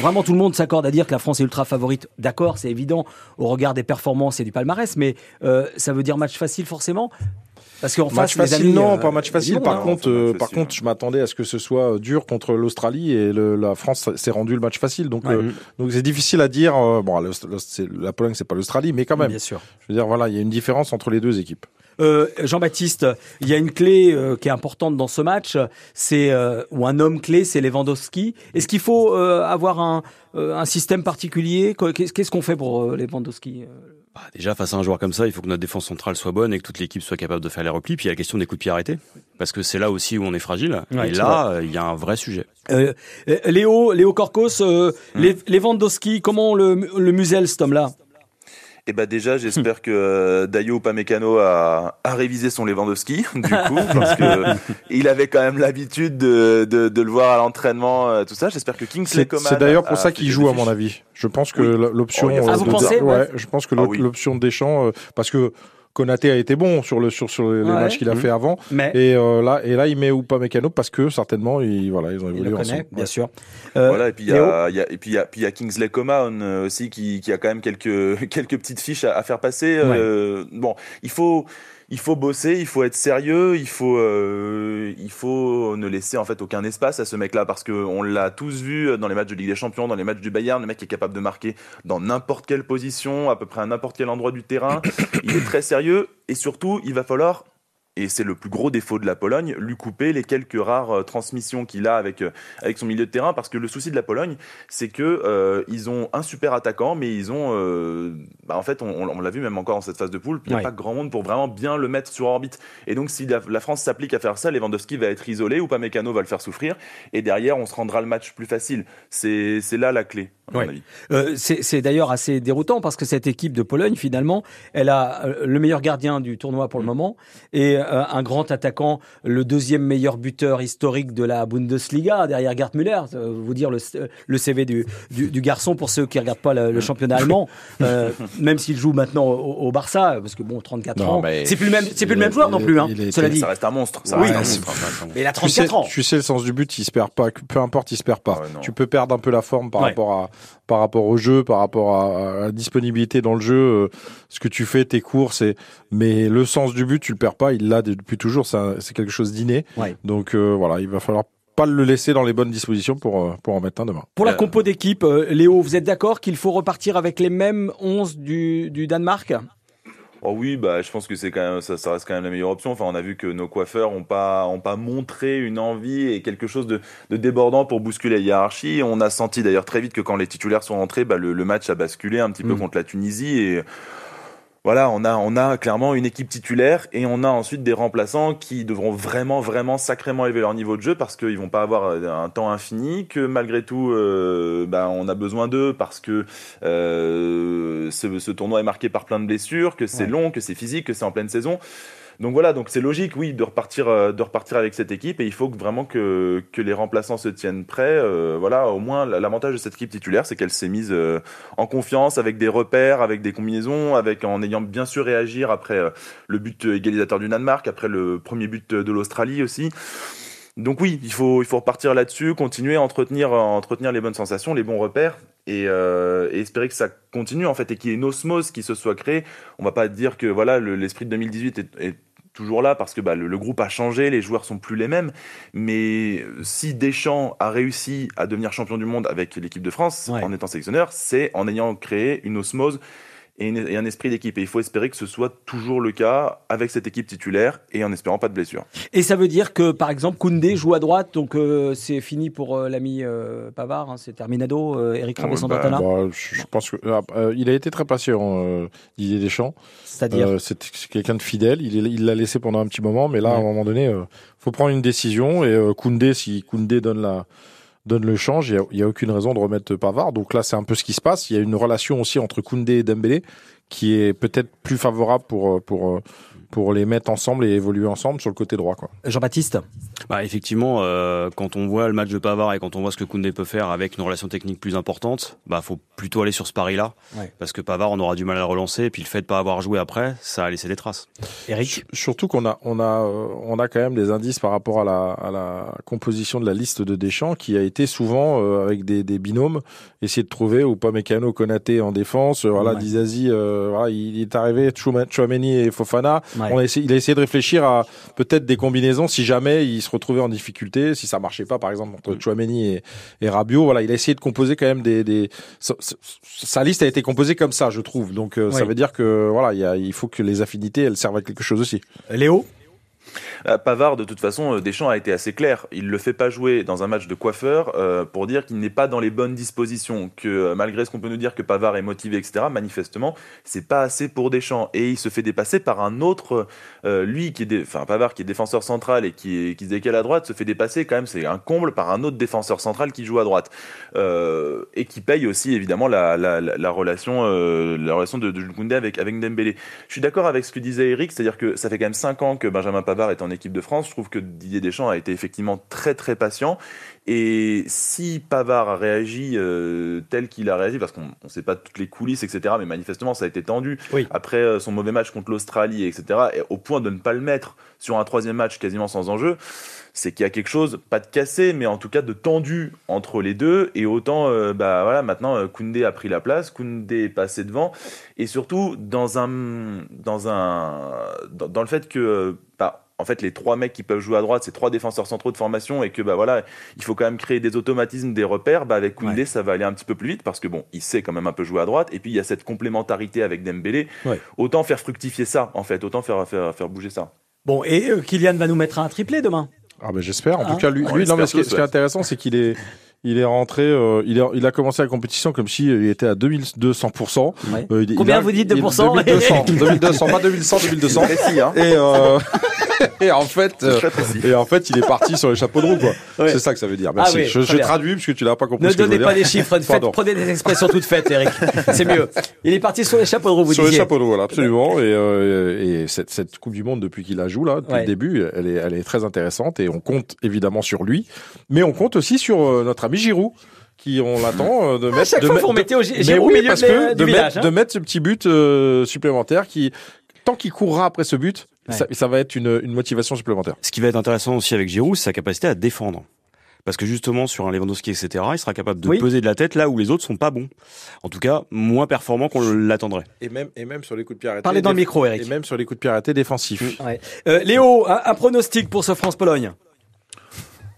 Vraiment, tout le monde s'accorde à dire que la France est ultra favorite. D'accord, c'est évident au regard des performances et du palmarès, mais ça veut dire match facile forcément? Parce qu'en face, facile, non, pas match facile. Par contre, par contre, je m'attendais à ce que ce soit dur contre l'Australie et la France s'est rendu le match facile. Donc, donc c'est difficile à dire. bon, la Pologne, c'est pas l'Australie, mais quand même. Bien sûr. Je veux dire, voilà, il y a une différence entre les deux équipes. Euh, Jean-Baptiste, il y a une clé euh, qui est importante dans ce match, c'est euh, ou un homme clé, c'est Lewandowski. Est-ce qu'il faut avoir un, un système particulier? Qu'est-ce qu'on fait pour Lewandowski bah, déjà, face à un joueur comme ça, il faut que notre défense centrale soit bonne et que toute l'équipe soit capable de faire les replis. Puis il y a la question des coups de pied arrêtés, parce que c'est là aussi où on est fragile. et là, il y a un vrai sujet. Euh, Léo, Léo Corcos, euh, hum. Lewandowski, comment on le, le muselle cet homme-là? Eh ben déjà, j'espère que euh, Dayo Pamecano a, a révisé son Lewandowski, du coup, parce que il avait quand même l'habitude de, de, de, le voir à l'entraînement, euh, tout ça. J'espère que Kingsley Coman. C'est d'ailleurs pour ça qu'il joue, à mon avis. Je pense que l'option. Oh, ah, vous pensez, ouais, je pense que ah l'option de Deschamps, euh, parce que Konaté a été bon sur le sur sur les matchs qu'il a fait avant. Et euh, là et là il met ou pas Mécano parce que certainement ils voilà ils ont évolué il ensemble. Bien sûr. Euh, voilà et puis il y a, y a, et puis il y a puis il y a Kingsley Coman euh, aussi qui qui a quand même quelques quelques petites fiches à, à faire passer. Euh, bon il faut il faut bosser, il faut être sérieux, il faut, euh, il faut ne laisser en fait aucun espace à ce mec-là parce qu'on l'a tous vu dans les matchs de Ligue des Champions, dans les matchs du Bayern, le mec est capable de marquer dans n'importe quelle position, à peu près à n'importe quel endroit du terrain. Il est très sérieux et surtout, il va falloir et c'est le plus gros défaut de la Pologne, lui couper les quelques rares euh, transmissions qu'il a avec, euh, avec son milieu de terrain, parce que le souci de la Pologne, c'est que euh, ils ont un super attaquant, mais ils ont, bah, en fait, on, l'a vu même encore dans cette phase de poule, il n'y a pas grand monde pour vraiment bien le mettre sur orbite. Et donc, si la, France s'applique à faire ça, Lewandowski va être isolé, ou pas Mécano va le faire souffrir, et derrière, on se rendra le match plus facile. C'est là la clé. c'est d'ailleurs assez déroutant parce que cette équipe de Pologne, finalement, elle a le meilleur gardien du tournoi pour le mm. moment et euh, un grand attaquant, le deuxième meilleur buteur historique de la Bundesliga, derrière Gerd Müller. vous dire le, le CV du, du, garçon pour ceux qui regardent pas le, championnat allemand, euh, même s'il joue maintenant au, Barça, parce que bon, 34 ans, c'est plus le même, c'est plus le même joueur non plus. Hein, cela dit. Ça reste un monstre. Ça oui, reste un monstre. Mais il a 34 ans. Tu sais le sens du but, il se perd pas. Peu importe, il se perd pas. tu peux perdre un peu la forme par rapport à par rapport au jeu, par rapport à, la disponibilité dans le jeu, euh, ce que tu fais, tes courses, et, mais le sens du but, tu le perds pas, il l'a depuis toujours, c'est quelque chose d'inné. Donc euh, voilà, il va falloir pas le laisser dans les bonnes dispositions pour, euh, pour en mettre un demain. Pour la compo d'équipe, Léo, vous êtes d'accord qu'il faut repartir avec les mêmes 11 du, du Danemark? Oh oui, bah, je pense que c'est quand même, ça, ça, reste quand même la meilleure option. Enfin, on a vu que nos coiffeurs ont pas, ont pas montré une envie et quelque chose de, de débordant pour bousculer la hiérarchie. On a senti d'ailleurs très vite que quand les titulaires sont rentrés, bah, le, le match a basculé un petit peu mm. contre la Tunisie et voilà, on a, on a clairement une équipe titulaire et on a ensuite des remplaçants qui devront vraiment, vraiment sacrément élever leur niveau de jeu parce qu'ils vont pas avoir euh, un temps infini, que malgré tout, euh, bah, on a besoin d'eux parce que euh, ce, ce, tournoi est marqué par plein de blessures, que c'est long, que c'est physique, que c'est en pleine saison. Donc voilà, donc c'est logique, oui, de repartir, euh, de repartir avec cette équipe et il faut vraiment que, les remplaçants se tiennent prêts. Euh, voilà, au moins l'avantage de cette équipe titulaire, c'est qu'elle s'est mise euh, en confiance avec des repères, avec des combinaisons, avec en ayant bien su réagir après le but égalisateur du Danemark, après le premier but de l'Australie aussi. Donc oui, il faut, il faut repartir là-dessus, continuer à entretenir, entretenir les bonnes sensations, les bons repères. Et, espérer que ça continue en fait et qu'il y ait une osmose qui se soit créée. On va pas dire que voilà l'esprit de 2018 est, est toujours là parce que bah, le, groupe a changé, les joueurs sont plus les mêmes. Mais si Deschamps a réussi à devenir champion du monde avec l'équipe de France en étant sélectionneur, c'est en ayant créé une osmose et, un esprit d'équipe. Et il faut espérer que ce soit toujours le cas avec cette équipe titulaire et en espérant pas de blessures. Et ça veut dire que, par exemple, Koundé joue à droite, donc euh, c'est fini pour euh, l'ami euh, Pavard, hein, c'est terminado, Eric Rabé-Santana bah, bah, je, pense que, il a été très patient, Didier Deschamps. C'est-à-dire C'est quelqu'un de fidèle, il l'a laissé pendant un petit moment, mais là, à un moment donné, il faut prendre une décision. Et Koundé, si Koundé donne la donne le change. Il n'y a, aucune raison de remettre Pavard. Donc là, c'est un peu ce qui se passe. Il y a une relation aussi entre Koundé et Dembélé qui est peut-être plus favorable pour, pour, pour les mettre ensemble et évoluer ensemble sur le côté droit. Quoi. Jean-Baptiste bah, Effectivement, euh, quand on voit le match de Pavard et quand on voit ce que Koundé peut faire avec une relation technique plus importante, bah faut plutôt aller sur ce pari-là. Parce que Pavard, on aura du mal à le relancer. Et puis le fait de pas avoir joué après, ça a laissé des traces. Eric Surtout qu'on a, on a, euh, on a quand même des indices par rapport à la, à la composition de la liste de Deschamps qui a été souvent euh, avec des, des, binômes, essayer de trouver ou pas Mécano, Konaté en défense. voilà, Dizazi, voilà, il est arrivé, Chouameni et Fofana il a essayé de réfléchir à peut-être des combinaisons si jamais il se retrouvait en difficulté, si ça marchait pas, par exemple, entre Chouameni et, et Rabiot. Voilà, il a essayé de composer quand même des, sa, liste a été composée comme ça, je trouve. Donc, euh, ça veut dire que, voilà, il, il faut que les affinités, elles servent à quelque chose aussi. Léo? Euh, Pavard, de toute façon, euh, Deschamps a été assez clair. Il le fait pas jouer dans un match de coiffeur euh, pour dire qu'il n'est pas dans les bonnes dispositions. Que malgré ce qu'on peut nous dire que Pavard est motivé, etc., manifestement, c'est pas assez pour Deschamps. Et il se fait dépasser par un autre, lui qui est, enfin Pavard qui est défenseur central et qui, se décale à droite, se fait dépasser quand même. C'est un comble par un autre défenseur central qui joue à droite et qui paye aussi évidemment la, la, relation, la relation de, de avec avec Dembélé. Je suis d'accord avec ce que disait Eric, c'est-à-dire que ça fait quand même 5 ans que Benjamin Pavard est en équipe de France. Je trouve que Didier Deschamps a été effectivement très très patient. Et si Pavard a réagi euh, tel qu'il a réagi, parce qu'on ne sait pas toutes les coulisses, etc., mais manifestement ça a été tendu après euh, son mauvais match contre l'Australie, etc., et au point de ne pas le mettre sur un troisième match quasiment sans enjeu, c'est qu'il y a quelque chose, pas de cassé, mais en tout cas de tendu entre les deux. Et autant, euh, bah voilà, maintenant Koundé a pris la place, Koundé est passé devant, et surtout dans un, dans un, dans, le fait que bah, en fait les trois mecs qui peuvent jouer à droite, c'est trois défenseurs centraux de formation et que bah voilà, il faut quand même créer des automatismes, des repères. Bah avec Koundé, ça va aller un petit peu plus vite parce que bon, il sait quand même un peu jouer à droite et puis il y a cette complémentarité avec Dembélé. Autant faire fructifier ça en fait, autant faire faire, faire bouger ça. Bon, et euh, Kylian va nous mettre un triplé demain. Ah ben j'espère. En tout hein cas, lui, lui non, mais ce, qui est, intéressant, c'est qu'il est, il est rentré, euh, il, a, il a commencé la compétition comme si il était à 2200%. Euh, Combien vous dites de pourcents 2200, 2200, pas 2100, 2200. Précis, hein. Et, euh, et en fait, euh, et en fait, il est parti sur les chapeaux de roue, quoi. C'est ça que ça veut dire. Merci. Ah oui, je, je traduis parce que tu l'as pas compris. Ne ce que donnez pas des chiffres, faites, prenez des expressions toutes faites, Eric. C'est mieux. Il est parti sur les chapeaux de roue, vous Sur disiez. les chapeaux de roue, voilà, absolument. Et, euh, et cette, cette Coupe du Monde depuis qu'il la joue là, depuis le début, elle est, elle est très intéressante et on compte évidemment sur lui, mais on compte aussi sur euh, notre ami Giroud qui on l'attend de À mettre chaque de fois, mettre- vous remettez au de- Gi- mais Giroud au oui, milieu parce de- que du de village, mettre, hein. de mettre ce petit but euh, supplémentaire qui tant qu'il courra après ce but ça, ça va être une, une motivation supplémentaire Ce qui va être intéressant aussi avec Giroud, c'est sa capacité à défendre. Parce que justement, sur un Lewandowski, etc., il sera capable de Oui. peser de la tête là où les autres sont pas bons. En tout cas, moins performants qu'on l'attendrait. et même et même sur les coups de pied arrêtés Parlez dans le micro, Eric. et même sur les coups de pied arrêtés défensifs Ouais. Euh, Léo, un, un pronostic pour ce France-Pologne?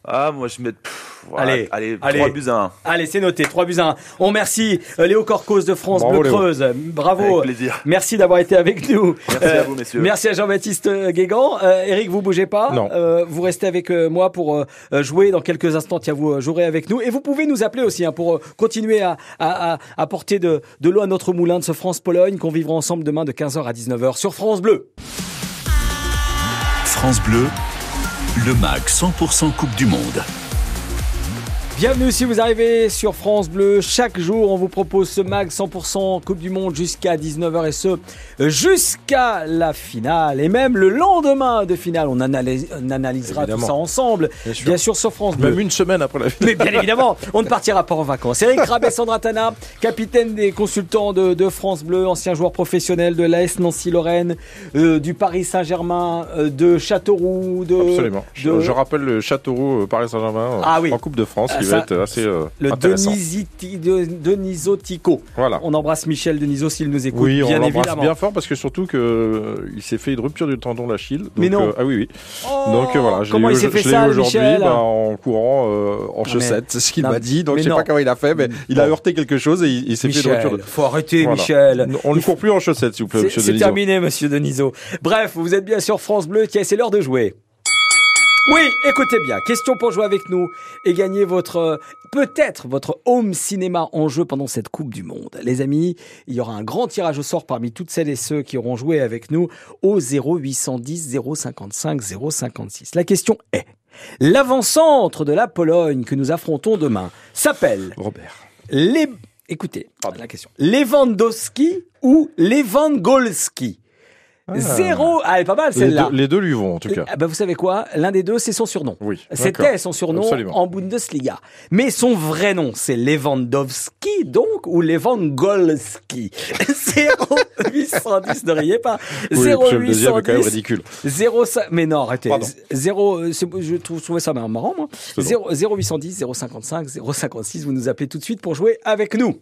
Ah, moi je mets. pff, voilà, Allez, allez, allez. 3 buts à 1. Allez, c'est noté, 3 buts à 1. On remercie euh, Léo Corcos de France Bravo, Bleu Léo. Creuse. Bravo. Avec plaisir. Merci d'avoir été avec nous. Merci à vous, messieurs. Merci à Jean-Baptiste euh, Guégan. Euh, Eric, vous bougez pas. Non. Euh, vous restez avec euh, moi pour euh, euh, jouer dans quelques instants. Tiens, vous euh, jouerez avec nous. Et vous pouvez nous appeler aussi hein, pour euh, continuer à, à, à apporter de, de l'eau à notre moulin de ce France-Pologne qu'on vivra ensemble demain de 15h à 19h sur France Bleu. France Bleu, le MAG 100% Coupe du Monde. Bienvenue si vous arrivez sur France Bleu. Chaque jour, on vous propose ce mag 100% Coupe du Monde jusqu'à 19h et ce, jusqu'à la finale. Et même le lendemain de finale, on, analyse- on analysera Évidemment. tout ça ensemble. Bien sûr. Bien sûr sur France Bleu. même une semaine après la Mais bien évidemment, on ne partira pas en vacances. Eric Rabé-Sandratana, capitaine des consultants de, de France Bleu, ancien joueur professionnel de l'AS Nancy-Lorraine, euh, du Paris Saint-Germain, euh, de Châteauroux, de... Absolument. Je, de- je rappelle le Châteauroux euh, Paris Saint-Germain euh, Ah oui. en Coupe de France Ah, qui ça- va être assez euh, le intéressant. Voilà. On embrasse Michel Denisot s'il nous écoute, Oui, on bien l'embrasse bien fort parce que surtout que euh, il s'est fait une rupture du tendon d'Achille. Mais non. euh, ah oui, oui. Oh, donc voilà, je comment il s'est fait ça, aujourd'hui bah, en courant en mais- chaussettes, c'est ce qu'il m'a dit. Donc je sais non. pas comment il a fait, mais il a heurté quelque chose et il, il s'est fait une rupture. De... faut arrêter, Voilà. Michel. On ne court plus en chaussettes, s'il vous plaît, C'est monsieur c'est Denisot. terminé, monsieur Denisot. Bref, vous êtes bien sur France Bleu. Tiens, c'est l'heure de jouer. Oui, écoutez bien. Question pour jouer avec nous et gagner votre, euh, peut-être votre home cinéma en jeu pendant cette Coupe du Monde. Les amis, il y aura un grand tirage au sort parmi toutes celles et ceux qui auront joué avec nous au 0810 055 056. La question est, l'avant-centre de la Pologne que nous affrontons demain s'appelle Robert. les... Écoutez, la question. Lewandowski ou Lewandowski? Zéro. Ah, elle est pas mal celle-là. les deux lui vont en tout cas. Ah bah, vous savez quoi? L'un des deux, c'est son surnom. Oui. C'était son surnom Absolument. en Bundesliga. Mais son vrai nom, c'est Lewandowski, donc, ou Lewandowski 0810, ne riez pas. Oui, parce que le deuxième est quand même 0810, ridicule. 05 mais non, arrêtez. Pardon. 0, c'est- je trouvais ça marrant, moi. C'est 0, 0810, 055, 056, vous nous appelez tout de suite pour jouer avec nous.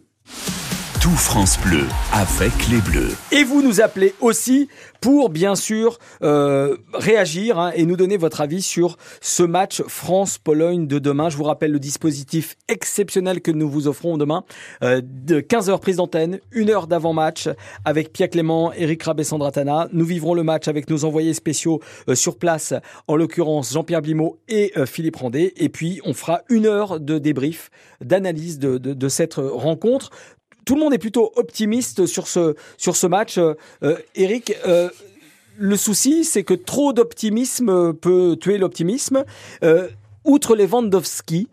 Tout France Bleu avec les Bleus. Et vous nous appelez aussi pour, bien sûr, euh, réagir hein, et nous donner votre avis sur ce match France-Pologne de demain. Je vous rappelle le dispositif exceptionnel que nous vous offrons demain. Euh, de 15 heures prise d'antenne, une heure d'avant-match avec Pierre Clément, Eric Rabé-Sandratana. Nous vivrons le match avec nos envoyés spéciaux euh, sur place, en l'occurrence Jean-Pierre Blimaud et Philippe Randé. Et puis, on fera une heure de débrief, d'analyse de cette rencontre tout le monde est plutôt optimiste sur ce, sur ce match. Euh, euh, Eric, euh, le souci, c'est que trop d'optimisme peut tuer l'optimisme. Euh, outre Lewandowski,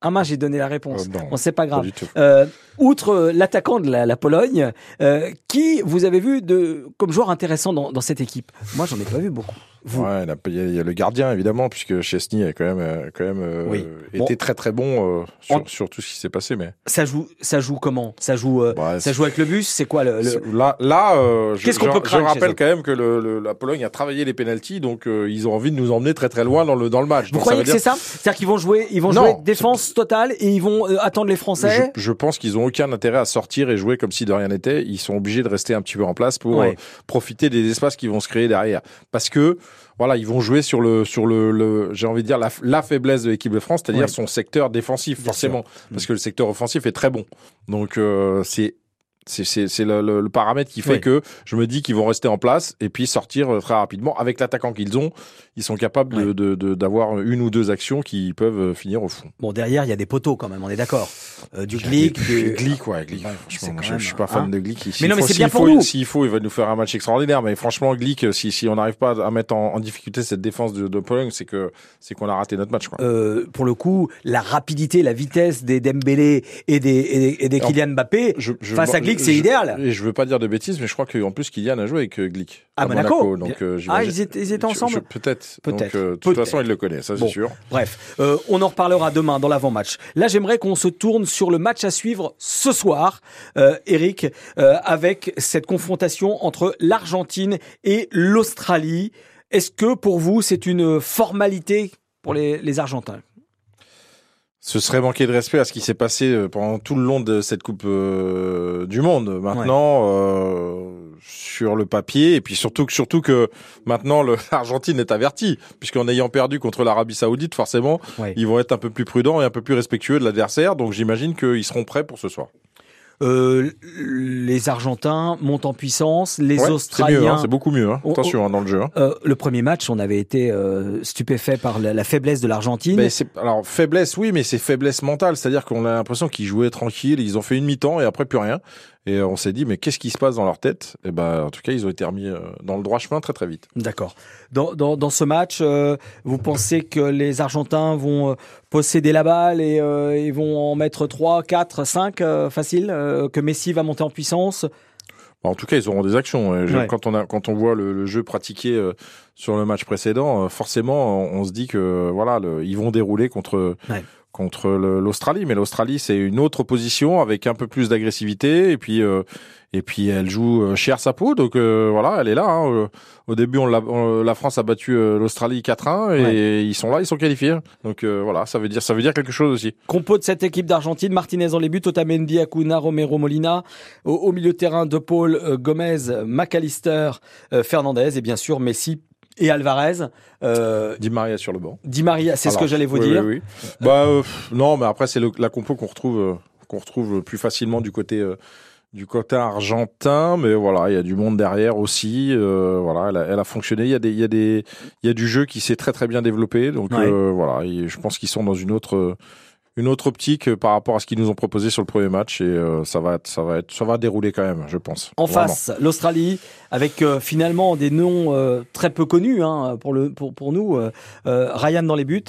ah mince, j'ai donné la réponse. Euh, bon, c'est pas grave. Euh, outre l'attaquant de la, la Pologne, euh, qui vous avez vu de, comme joueur intéressant dans, dans cette équipe? Moi, j'en ai pas vu beaucoup. Ouais, il y, a le gardien évidemment, puisque Chesney a quand même, euh, quand même euh, été très très bon euh, sur, tout ce qui s'est passé. Mais ça joue, ça joue comment? Ça joue, bah, ça joue avec le bus? C'est quoi le, Là, là, qu'est-ce qu'on peut Je rappelle quand même que le, la Pologne a travaillé les pénalties, donc ils ont envie de nous emmener très très loin dans le dans le match. Vous croyez que c'est ça? C'est-à-dire qu'ils vont jouer, ils vont jouer défense totale et ils vont attendre les Français? Je, pense qu'ils ont aucun intérêt à sortir et jouer comme si de rien n'était. Ils sont obligés de rester un petit peu en place pour profiter des espaces qui vont se créer derrière, parce que voilà, ils vont jouer sur le sur le, le j'ai envie de dire la, la faiblesse de l'équipe de France, c'est-à-dire son secteur défensif forcément, parce mm. que le secteur offensif est très bon. Donc euh, c'est c'est le, le, paramètre qui fait que je me dis qu'ils vont rester en place et puis sortir euh, très rapidement. Avec l'attaquant qu'ils ont, ils sont capables d'avoir de, une ou deux actions qui peuvent euh, finir au fond. Bon, derrière, il y a des poteaux quand même, on est d'accord. Euh, du Glick. Du... Glick, ouais, Glick. franchement, je, suis pas fan hein. de Glick. Mais non, mais c'est bien pour nous. S'il faut, il va nous faire un match extraordinaire. Mais franchement, Glick, si, si on n'arrive pas à mettre en, difficulté cette défense de, de Pologne, c'est que c'est qu'on a raté notre match. Quoi. Euh, pour le coup, la rapidité, la vitesse des Dembélé et des, et des, Kylian Mbappé face à Glick, c'est idéal je veux pas dire de bêtises, mais je crois qu'en plus Kylian a joué avec euh, Glick. À, Monaco. Donc, euh, ah, ils étaient, ils étaient ensemble Peut-être. Peut-être. Euh, de toute façon, il le connaît, ça c'est sûr. Bref, on en reparlera demain dans l'avant-match. Là, j'aimerais qu'on se tourne sur le match à suivre ce soir, Eric, avec cette confrontation entre l'Argentine et l'Australie. Est-ce que pour vous, c'est une formalité pour les, les Argentins? Ce serait manquer de respect à ce qui s'est passé euh, pendant tout le long de cette Coupe euh, du Monde. Maintenant, euh, sur le papier, et puis surtout, surtout que maintenant l'Argentine est avertie, puisqu'en ayant perdu contre l'Arabie Saoudite, forcément, ils vont être un peu plus prudents et un peu plus respectueux de l'adversaire. Donc j'imagine qu'ils seront prêts pour ce soir. Euh, les Argentins montent en puissance, les Australiens. Hein, c'est beaucoup mieux. Hein. Attention hein, dans le jeu. Euh, le premier match, on avait été euh, stupéfait par la, faiblesse de l'Argentine. Alors faiblesse, oui, mais c'est faiblesse mentale, c'est-à-dire qu'on a l'impression qu'ils jouaient tranquille, ils ont fait une mi-temps et après plus rien. Et on s'est dit, mais qu'est-ce qui se passe dans leur tête? Et ben, en tout cas, ils ont été remis dans le droit chemin très très vite. D'accord. Dans, dans, dans, ce match, vous pensez que les Argentins vont posséder la balle et ils vont en mettre 3, 4, 5 facile euh, que Messi va monter en puissance? Bah, en tout cas, ils auront des actions. Quand on a, quand on voit le, jeu pratiqué euh, sur le match précédent, euh, forcément, on, se dit que voilà, ils vont dérouler contre contre l'Australie. Mais l'Australie, c'est une autre position avec un peu plus d'agressivité et puis et puis elle joue euh, cher sa peau, donc euh, voilà, elle est là. Hein. Euh, au début, on la France a battu l'Australie 4-1 et ils sont là, ils sont qualifiés. Donc voilà, ça veut dire ça veut dire quelque chose aussi. Compo de cette équipe d'Argentine, Martinez dans les buts, Otamendi, Acuna, Romero, Molina, au, milieu de terrain de Paul, Gomez, McAllister, Fernandez et bien sûr Messi, et Alvarez. Euh, Di Maria sur le banc. Di Maria, c'est ce que j'allais vous dire. Oui, oui. Bah non, mais après c'est la compo qu'on retrouve qu'on retrouve plus facilement du côté du côté argentin, mais voilà, il y a du monde derrière aussi. Euh, voilà, elle a, elle a, fonctionné. Il y a des, il y a des, il y a du jeu qui s'est très très bien développé. Donc euh, voilà, je pense qu'ils sont dans une autre une autre optique euh, par rapport à ce qu'ils nous ont proposé sur le premier match et euh, ça va être, ça va être, ça va dérouler quand même, je pense. En face, l'Australie avec euh, finalement des noms très peu connus hein, pour le pour, pour nous. Ryan dans les buts,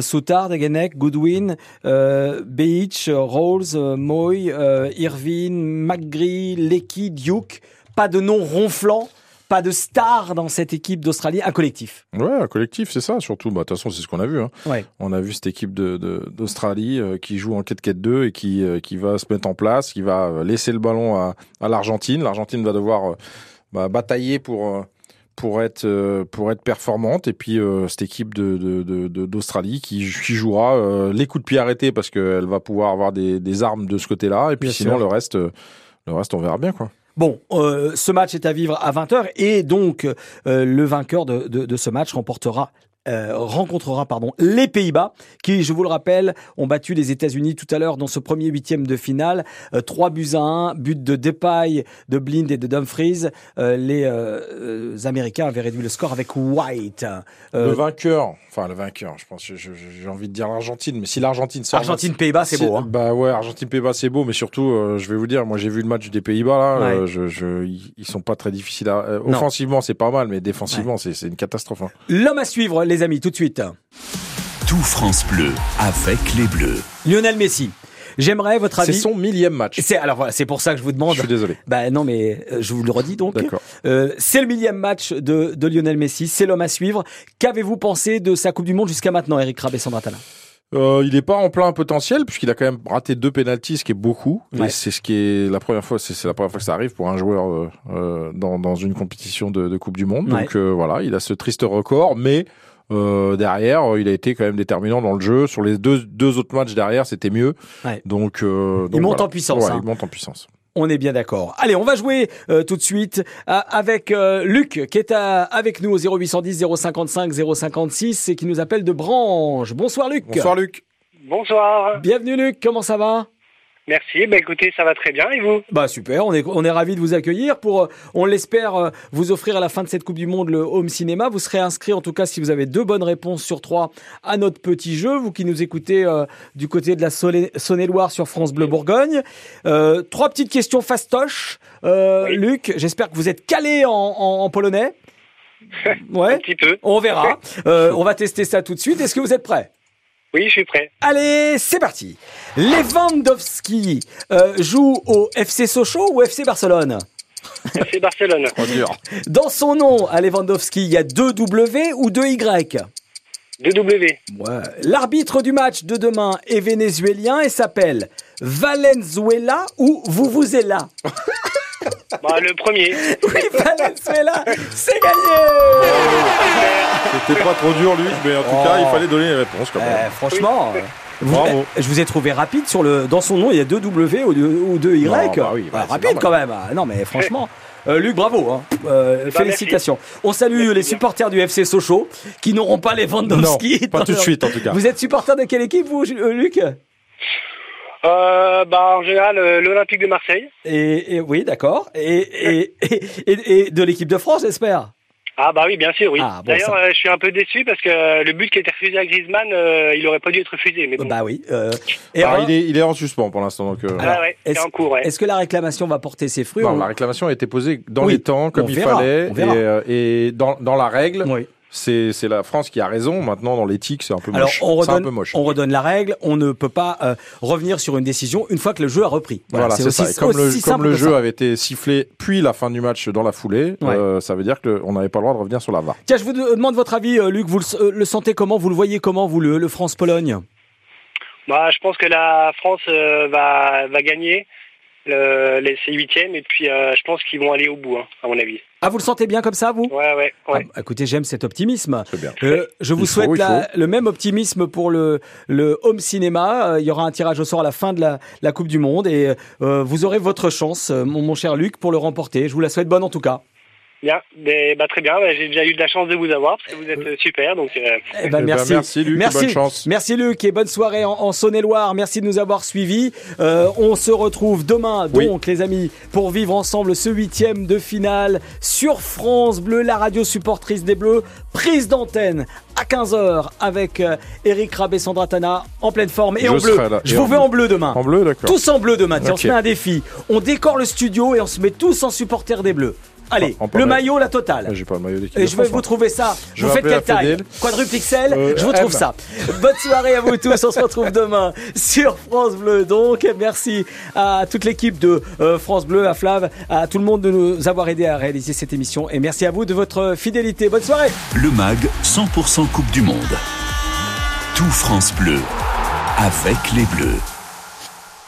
Soutard, Degenek, Goodwin, Beach, Rolls, Moy, Irvine, McGree, Lecky, Duke. Pas de noms ronflants pas de star dans cette équipe d'Australie, un collectif. Ouais, un collectif, c'est ça, surtout. Bah, de toute façon, c'est ce qu'on a vu. Hein. On a vu cette équipe d'Australie de, euh, qui joue en 4-4-2 et qui, euh, qui va se mettre en place, qui va euh, laisser le ballon à, à l'Argentine. L'Argentine va devoir bah, batailler pour pour être pour être performante et puis cette équipe de d'Australie qui, qui jouera les coups de pied arrêtés parce qu'elle va pouvoir avoir des, des armes de ce côté-là et puis sinon le reste le reste on verra bien quoi. Bon, euh, ce match est à vivre à 20h et donc euh, le vainqueur de, de, de, ce match remportera euh, rencontrera pardon les Pays-Bas qui, je vous le rappelle, ont battu les États-Unis tout à l'heure dans ce premier huitième de finale, euh, 3 buts à 1, but de Depay, de Blind et de Dumfries. Euh, les euh, Américains avaient réduit le score avec White. le vainqueur, enfin le vainqueur, je pense, j'ai envie de dire l'Argentine, mais si l'Argentine sort, Argentine Pays-Bas, c'est beau. Hein. Bah ouais, Argentine Pays-Bas, c'est beau, mais surtout, je vais vous dire, moi j'ai vu le match des Pays-Bas là, je, je, ils sont pas très difficiles. À, offensivement, c'est pas mal, mais défensivement, c'est une catastrophe. Hein. L'homme à suivre, les amis, tout de suite. Tout France Bleu avec les Bleus. Lionel Messi. J'aimerais votre avis. C'est son millième match. C'est alors voilà, c'est pour ça que je vous demande. Je suis désolé. Bah non, mais euh, je vous le redis donc. D'accord. Euh, c'est le millième match de, de Lionel Messi. C'est l'homme à suivre. Qu'avez-vous pensé de sa Coupe du Monde jusqu'à maintenant, Eric Rabé-Sandratana euh, il n'est pas en plein potentiel puisqu'il a quand même raté deux pénalties, ce qui est beaucoup. Ouais. Et c'est ce qui est la première fois, c'est c'est la première fois que ça arrive pour un joueur euh, euh, dans, dans une compétition de, de Coupe du Monde. Ouais. Donc euh, voilà, il a ce triste record, mais euh, derrière, euh, il a été quand même déterminant dans le jeu. Sur les deux, deux autres matchs derrière, c'était mieux. Ouais. Donc, euh, Il donc monte voilà. en puissance, Ouais, hein. Il monte en puissance. On est bien d'accord. Allez, on va jouer euh, tout de suite avec euh, Luc qui est à- avec nous au 0810 055 056 et qui nous appelle de Branche. Bonsoir Luc. Bonsoir Luc. Bonsoir. Bienvenue Luc, comment ça va? Merci. Bah écoutez, ça va très bien. Et vous? Bah super, on est on est ravi de vous accueillir pour euh, on l'espère euh, vous offrir à la fin de cette Coupe du monde le home cinéma. Vous serez inscrit en tout cas si vous avez deux bonnes réponses sur trois à notre petit jeu. Vous qui nous écoutez euh, du côté de la Saône- Saône-et-Loire sur France Bleu Bourgogne. Euh, trois petites questions fastoches. Euh, Luc, j'espère que vous êtes calé en, en- en polonais. Ouais. Un petit peu. On verra. Euh, on va tester ça tout de suite. Est-ce que vous êtes prêts? Oui, je suis prêt. Allez, c'est parti. Lewandowski euh, joue au FC Sochaux ou FC Barcelone? C'est Barcelone. Dans son nom, à Lewandowski, il y a deux W ou deux Y? 2W. Ouais. L'arbitre du match de demain est vénézuélien et s'appelle Valenzuela ou vous vous êtes là Bah, le premier. Oui, Valenzuela, c'est gagné C'était pas trop dur, Luc, mais en tout Oh. cas, il fallait donner les réponses quand même. Eh, Franchement, euh, vous- Bravo. eh, je vous ai trouvé rapide sur le. Dans son nom, il y a deux W ou deux, ou deux Y. Non, bah oui, Ah, c'est rapide normal. quand même. Ah, Non, mais franchement. euh, Luc, bravo. Hein. Euh, félicitations. On salue les supporters du FC Sochaux qui n'auront pas les Vandowski. Non, pas tout de suite, en tout cas. Vous êtes supporter de quelle équipe, vous, Luc? Euh, bah, en général, euh, l'Olympique de Marseille. et, et- oui, d'accord. Et, et, et, et- et de l'équipe de France, j'espère. Ah bah oui, bien sûr, oui. Ah, bon, D'ailleurs, ça- euh, je suis un peu déçu parce que euh, le but qui a été refusé à Griezmann, euh, il aurait pas dû être refusé. Mais bon. Bah oui. euh, et Ah, alors- il, est, il est en suspens pour l'instant. Donc, euh, Ah ouais, est-ce- en cours, ouais. Est-ce que la réclamation va porter ses fruits non, On- la réclamation a été posée dans Oui, les temps, comme on il verra, fallait. euh, et dans, dans la règle, Oui. C'est c'est la France qui a raison. Maintenant, dans l'éthique, c'est un peu Alors moche. on C'est un redonne, peu moche. on redonne la règle. On ne peut pas euh, revenir sur une décision une fois que le jeu a repris. Voilà, c'est ça. Et comme le, comme jeu ça. avait été sifflé puis la fin du match dans la foulée, Ouais. euh, ça veut dire qu'on n'avait pas le droit de revenir sur la VAR. Tiens, je vous de- demande votre avis, euh, Luc. Vous le, euh, le sentez comment? Vous le voyez comment Vous le, le France-Pologne? Bah, je pense que la France euh, va, va gagner le, les, huitièmes et puis euh, je pense qu'ils vont aller au bout, hein, à mon avis. Ah, vous le sentez bien comme ça, vous? Ouais, ouais, Ah, ouais. bah, Écoutez, j'aime cet optimisme. C'est bien. Euh, je vous Il souhaite faut, la- le même optimisme pour le, le home cinéma. Euh, il y aura un tirage au sort à la fin de la, la Coupe du Monde et euh, vous aurez votre chance, mon, mon cher Luc, pour le remporter. Je vous la souhaite bonne en tout cas. Bien, Mais, bah, très bien. Bah, J'ai déjà eu de la chance de vous avoir parce que vous êtes euh, super. Donc, euh, Eh ben, Eh ben, merci. merci, Luc, et bonne chance. Merci Luc et bonne soirée en, en Saône-et-Loire. Merci de nous avoir suivis. Euh, on se retrouve demain, Oui. donc les amis, pour vivre ensemble ce huitième de finale sur France Bleu, la radio supportrice des Bleus, prise d'antenne à 15h avec Eric Rabé Sandratana en pleine forme et Je en bleu. Je Et vous en veux bleu. en bleu demain. En bleu, d'accord. Tous en bleu demain. Tiens, on se met un défi. On décore le studio et on se met tous en supporter des Bleus. Allez, En- en pas le maillot, la totale. J'ai pas le maillot d'équipe. Et je vais France, vous moi. trouver ça. Je vous faites quelle la taille XL Euh, Je vous trouve M. ça. Bonne soirée à vous tous. On se retrouve demain sur France Bleu. Donc, merci à toute l'équipe de euh, France Bleu, à Flav, à tout le monde de nous avoir aidé à réaliser cette émission. Et merci à vous de votre fidélité. Bonne soirée. Le MAG 100% Coupe du Monde. Tout France Bleu. Avec les Bleus.